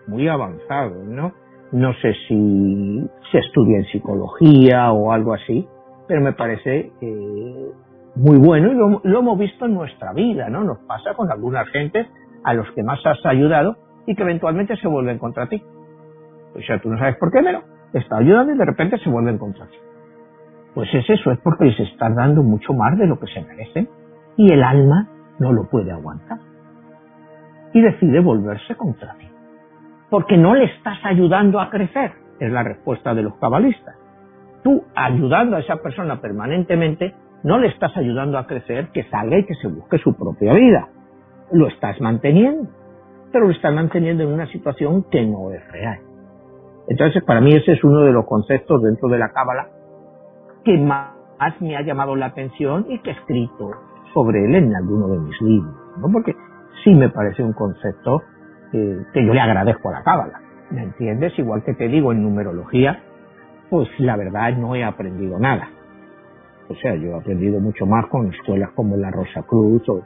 muy avanzado, ¿no? No sé si se estudia en psicología o algo así, pero me parece eh, muy bueno y lo, hemos visto en nuestra vida, ¿no? Nos pasa con algunas gentes a los que más has ayudado y que eventualmente se vuelven contra ti. O sea, tú no sabes por qué, pero está ayudando y de repente se vuelven contra ti. Pues es eso, es porque les estás dando mucho más de lo que se merecen y el alma no lo puede aguantar. Y decide volverse contra ti. Porque no le estás ayudando a crecer, es la respuesta de los cabalistas. Tú ayudando a esa persona permanentemente no le estás ayudando a crecer, que salga y que se busque su propia vida. Lo estás manteniendo, pero lo estás manteniendo en una situación que no es real. Entonces, para mí ese es uno de los conceptos dentro de la Cábala que más me ha llamado la atención y que he escrito sobre él en alguno de mis libros, ¿no? Porque sí me parece un concepto eh, que yo le agradezco a la Cábala, ¿me entiendes? Igual que te digo en numerología, pues la verdad no he aprendido nada. O sea, yo he aprendido mucho más con escuelas como la Rosa Cruz o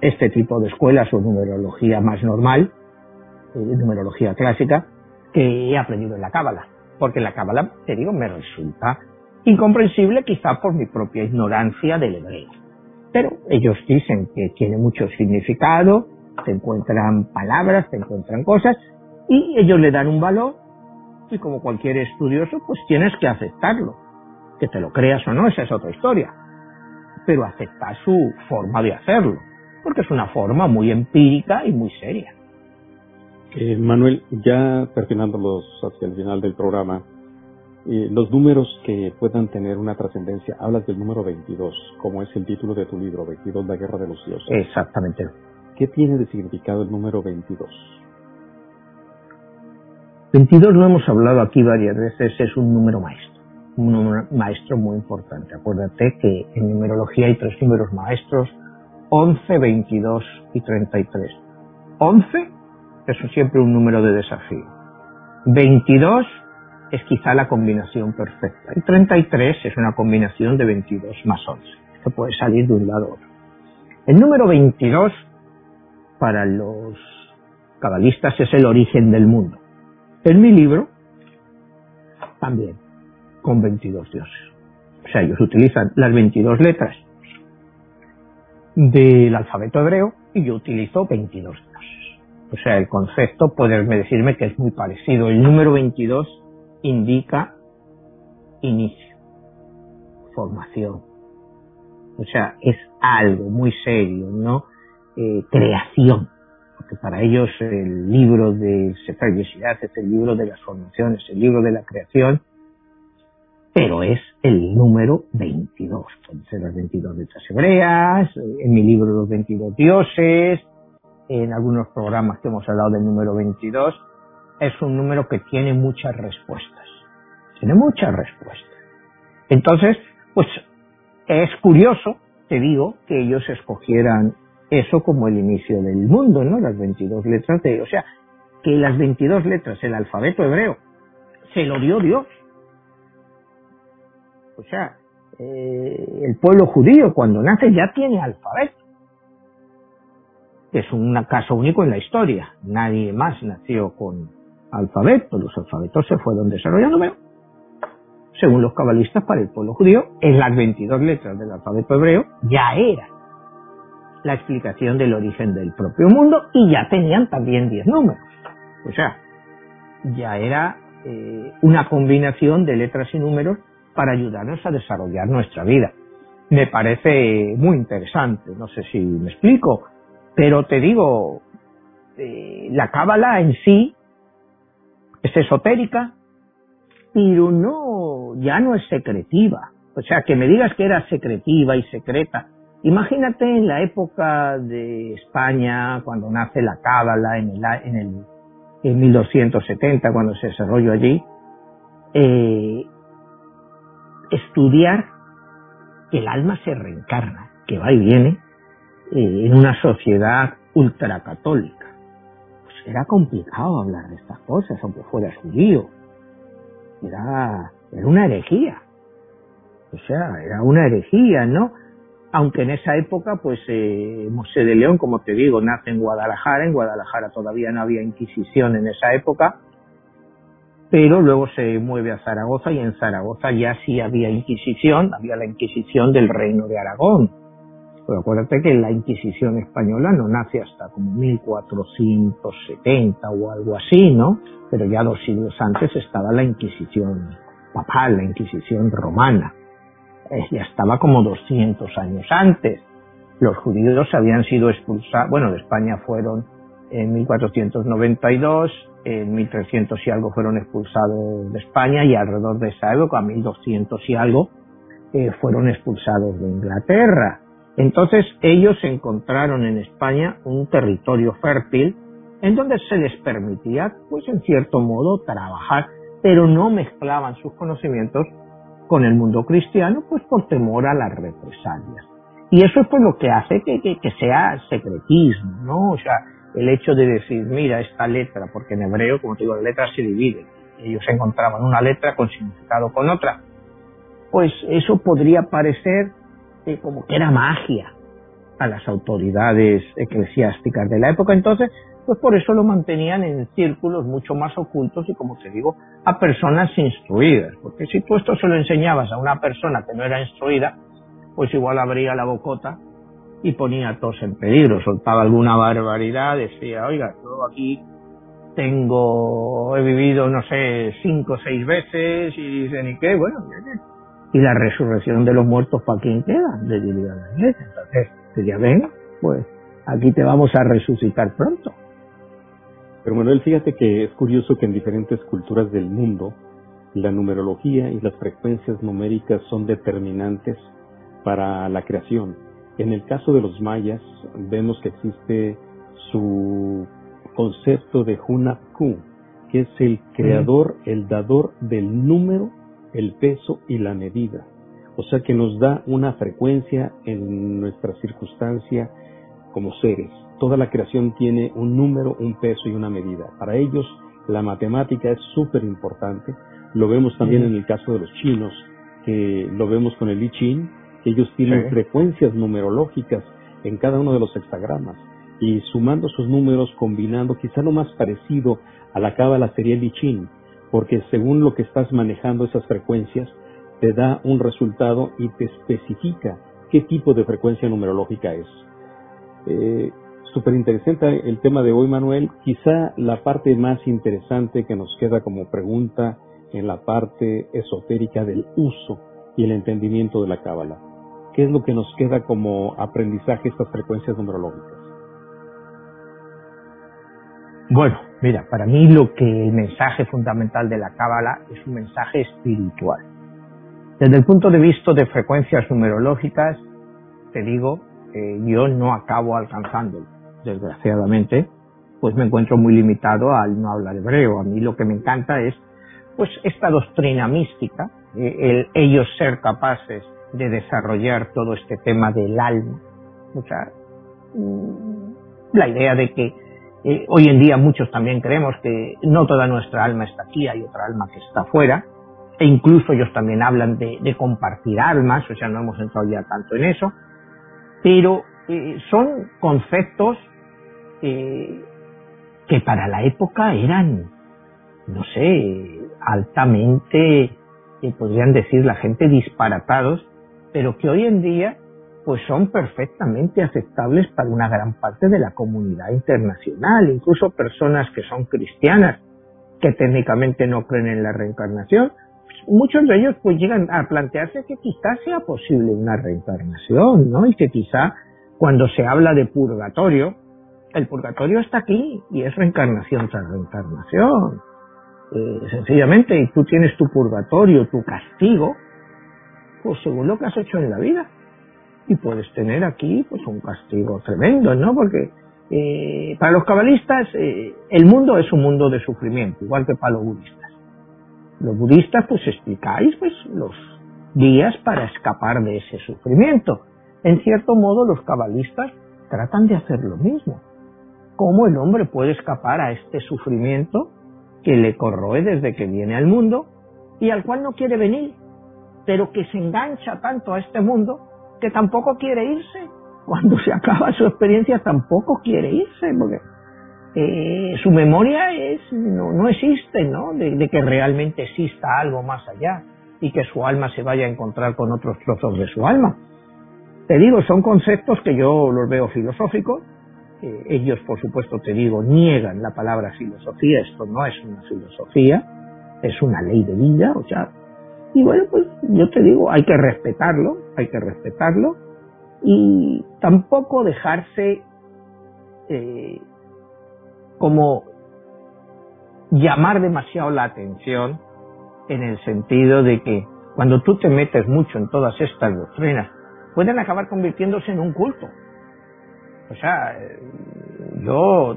este tipo de escuelas o numerología más normal, eh, numerología clásica, que he aprendido en la Cábala. Porque la Cábala, te digo, me resulta incomprensible quizá por mi propia ignorancia del hebreo. Pero ellos dicen que tiene mucho significado, se encuentran palabras, se encuentran cosas, y ellos le dan un valor, y como cualquier estudioso, pues tienes que aceptarlo. Que te lo creas o no, esa es otra historia. Pero aceptar su forma de hacerlo, porque es una forma muy empírica y muy seria. Eh, Manuel, ya terminándolos hacia el final del programa, eh, los números que puedan tener una trascendencia, hablas del número 22, como es el título de tu libro, 22, la guerra de los dioses. Exactamente. ¿Qué tiene de significado el número 22? 22 lo hemos hablado aquí varias veces, es un número maestro un maestro muy importante. Acuérdate que en numerología hay tres números maestros, 11, 22 y 33. 11 es siempre un número de desafío. 22 es quizá la combinación perfecta. Y 33 es una combinación de 22 más 11, que puede salir de un lado a otro. El número 22 para los cabalistas es el origen del mundo. En mi libro también con 22 dioses. O sea, ellos utilizan las 22 letras del alfabeto hebreo y yo utilizo 22 dioses. O sea, el concepto, poderme decirme que es muy parecido. El número 22 indica inicio, formación. O sea, es algo muy serio, ¿no? Eh, creación. Porque para ellos el libro de Sefer es el libro de las formaciones, el libro de la creación, pero es el número 22. Pueden ser las 22 letras hebreas, en mi libro los 22 dioses, en algunos programas que hemos hablado del número 22, es un número que tiene muchas respuestas. Tiene muchas respuestas. Entonces, pues es curioso, te digo, que ellos escogieran eso como el inicio del mundo, ¿no? Las 22 letras de, o sea, que las 22 letras, el alfabeto hebreo, se lo dio Dios. O sea, eh, el pueblo judío cuando nace ya tiene alfabeto. Es un caso único en la historia. Nadie más nació con alfabeto. Los alfabetos se fueron desarrollando, pero según los cabalistas, para el pueblo judío, en las 22 letras del alfabeto hebreo ya era la explicación del origen del propio mundo y ya tenían también 10 números. O sea, ya era eh, una combinación de letras y números para ayudarnos a desarrollar nuestra vida. Me parece muy interesante, no sé si me explico, pero te digo, eh, la cábala en sí es esotérica, pero no, ya no es secretiva. O sea, que me digas que era secretiva y secreta. Imagínate en la época de España, cuando nace la cábala en el, en el en 1270, cuando se desarrolló allí, eh, estudiar que el alma se reencarna, que va y viene eh, en una sociedad ultracatólica. Pues era complicado hablar de estas cosas, aunque fueras judío era, era una herejía. O sea, era una herejía, ¿no? Aunque en esa época, pues, eh, Mosé de León, como te digo, nace en Guadalajara. En Guadalajara todavía no había Inquisición en esa época. Pero luego se mueve a Zaragoza y en Zaragoza ya sí había Inquisición. Había la Inquisición del Reino de Aragón pero acuérdate que la Inquisición española no nace hasta como 1470 o algo así, ¿no? Pero ya dos siglos antes estaba la Inquisición papal, la Inquisición romana. Eh, ya estaba como 200 años antes. Los judíos habían sido expulsados, bueno, de España fueron en 1492, en 1300 y algo fueron expulsados de España y alrededor de esa época, 1200 y algo, eh, fueron expulsados de Inglaterra. Entonces ellos encontraron en España un territorio fértil en donde se les permitía, pues en cierto modo, trabajar, pero no mezclaban sus conocimientos con el mundo cristiano, pues por temor a las represalias. Y eso es pues lo que hace que, que, sea secretismo, ¿no? O sea, el hecho de decir, mira, esta letra, porque en hebreo, como te digo, las letras se dividen. Ellos encontraban una letra con significado con otra. Pues eso podría parecer como que era magia a las autoridades eclesiásticas de la época. Entonces, pues por eso lo mantenían en círculos mucho más ocultos y, como te digo, a personas instruidas. Porque si tú esto se lo enseñabas a una persona que no era instruida, pues igual abría la bocota y ponía a todos en peligro, soltaba alguna barbaridad, decía, oiga, yo aquí tengo, he vivido, no sé, cinco o seis veces y dicen, ¿y qué? Bueno, y la resurrección de los muertos para quién queda, de diría la iglesia. Entonces, pues ya ven, pues aquí te vamos a resucitar pronto. Pero Manuel, fíjate que es curioso que en diferentes culturas del mundo la numerología y las frecuencias numéricas son determinantes para la creación. En el caso de los mayas vemos que existe su concepto de Hunapku, que es el creador, el dador del número el peso y la medida. O sea que nos da una frecuencia en nuestra circunstancia como seres. Toda la creación tiene un número, un peso y una medida. Para ellos la matemática es súper importante. Lo vemos también en el caso de los chinos, que lo vemos con el I Ching, que ellos tienen frecuencias numerológicas en cada uno de los hexagramas. Y sumando sus números, combinando, quizá lo más parecido a la cábala sería el I Ching, porque según lo que estás manejando esas frecuencias, te da un resultado y te especifica qué tipo de frecuencia numerológica es. Eh, Súper interesante el tema de hoy, Manuel. Quizá la parte más interesante que nos queda como pregunta en la parte esotérica del uso y el entendimiento de la cábala. ¿Qué es lo que nos queda como aprendizaje estas frecuencias numerológicas? Bueno, mira, para mí lo que el mensaje fundamental de la cábala es un mensaje espiritual. Desde el punto de vista de frecuencias numerológicas, te digo, yo no acabo alcanzándolo, desgraciadamente, pues me encuentro muy limitado al no hablar hebreo. A mí lo que me encanta es, pues, esta doctrina mística, eh, el ellos ser capaces de desarrollar todo este tema del alma. O sea, mm, la idea de que eh, hoy en día muchos también creemos que no toda nuestra alma está aquí, hay otra alma que está afuera, e incluso ellos también hablan de, compartir almas, o sea, no hemos entrado ya tanto en eso, pero eh, son conceptos eh, que para la época eran, no sé, altamente, eh, podrían decir la gente, disparatados, pero que hoy en día pues son perfectamente aceptables para una gran parte de la comunidad internacional, incluso personas que son cristianas, que técnicamente no creen en la reencarnación, muchos de ellos pues llegan a plantearse que quizás sea posible una reencarnación, ¿no? Y que quizá cuando se habla de purgatorio, el purgatorio está aquí y es reencarnación tras reencarnación. Eh, sencillamente, y tú tienes tu purgatorio, tu castigo, pues según lo que has hecho en la vida. Y puedes tener aquí pues un castigo tremendo, ¿no? Porque eh, para los cabalistas eh, el mundo es un mundo de sufrimiento, igual que para los budistas. Los budistas pues explicáis pues los días para escapar de ese sufrimiento. En cierto modo los cabalistas tratan de hacer lo mismo. ¿Cómo el hombre puede escapar a este sufrimiento que le corroe desde que viene al mundo y al cual no quiere venir, pero que se engancha tanto a este mundo que tampoco quiere irse? Cuando se acaba su experiencia tampoco quiere irse, porque eh, su memoria no, no existe, ¿no? De, que realmente exista algo más allá y que su alma se vaya a encontrar con otros trozos de su alma. Te digo, son conceptos que yo los veo filosóficos. Ellos, por supuesto, te digo, niegan la palabra filosofía. Esto no es una filosofía, es una ley de vida, o sea. Y bueno, pues yo te digo, hay que respetarlo, hay que respetarlo y tampoco dejarse eh, como llamar demasiado la atención en el sentido de que cuando tú te metes mucho en todas estas doctrinas, pueden acabar convirtiéndose en un culto. O sea, yo,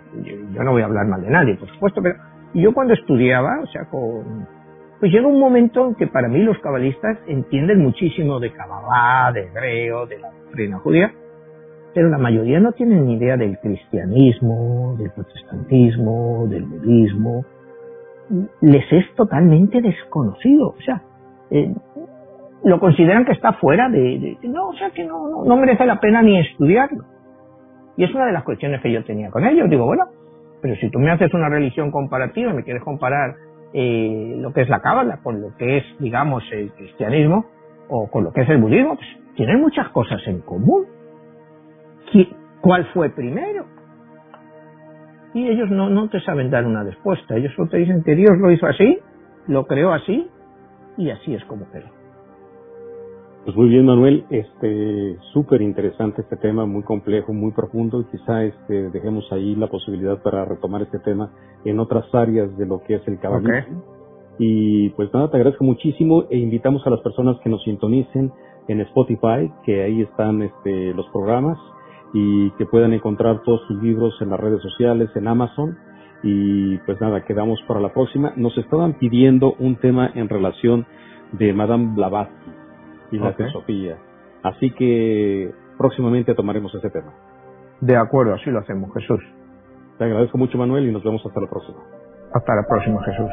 yo no voy a hablar mal de nadie, por supuesto, pero yo cuando estudiaba, o sea, pues llega un momento en que para mí los cabalistas entienden muchísimo de Kabbalah, de hebreo, de la doctrina judía, pero la mayoría no tienen ni idea del cristianismo, del protestantismo, del budismo. Les es totalmente desconocido. O sea, eh, lo consideran que está fuera de, no, o sea, que no, no, merece la pena ni estudiarlo. Y es una de las cuestiones que yo tenía con ellos. Digo, bueno, pero si tú me haces una religión comparativa, me quieres comparar eh, lo que es la cábala con lo que es, digamos, el cristianismo o con lo que es el budismo, pues tienen muchas cosas en común cuál fue primero. Y ellos no, no te saben dar una respuesta. Ellos solo te dicen que Dios lo hizo así, lo creó así, y así es como quedó. Pues muy bien, Manuel, este súper interesante este tema, muy complejo, muy profundo, y quizá este dejemos ahí la posibilidad para retomar este tema en otras áreas de lo que es el cabalismo. Y pues nada, te agradezco muchísimo e invitamos a las personas que nos sintonicen en Spotify, que ahí están este, los programas y que puedan encontrar todos sus libros en las redes sociales, en Amazon. Y pues nada, quedamos para la próxima. Nos estaban pidiendo un tema en relación de Madame Blavatsky y la filosofía. Así que próximamente tomaremos ese tema. De acuerdo, así lo hacemos, Jesús. Te agradezco mucho, Manuel, y nos vemos hasta la próxima. Hasta la próxima, Jesús.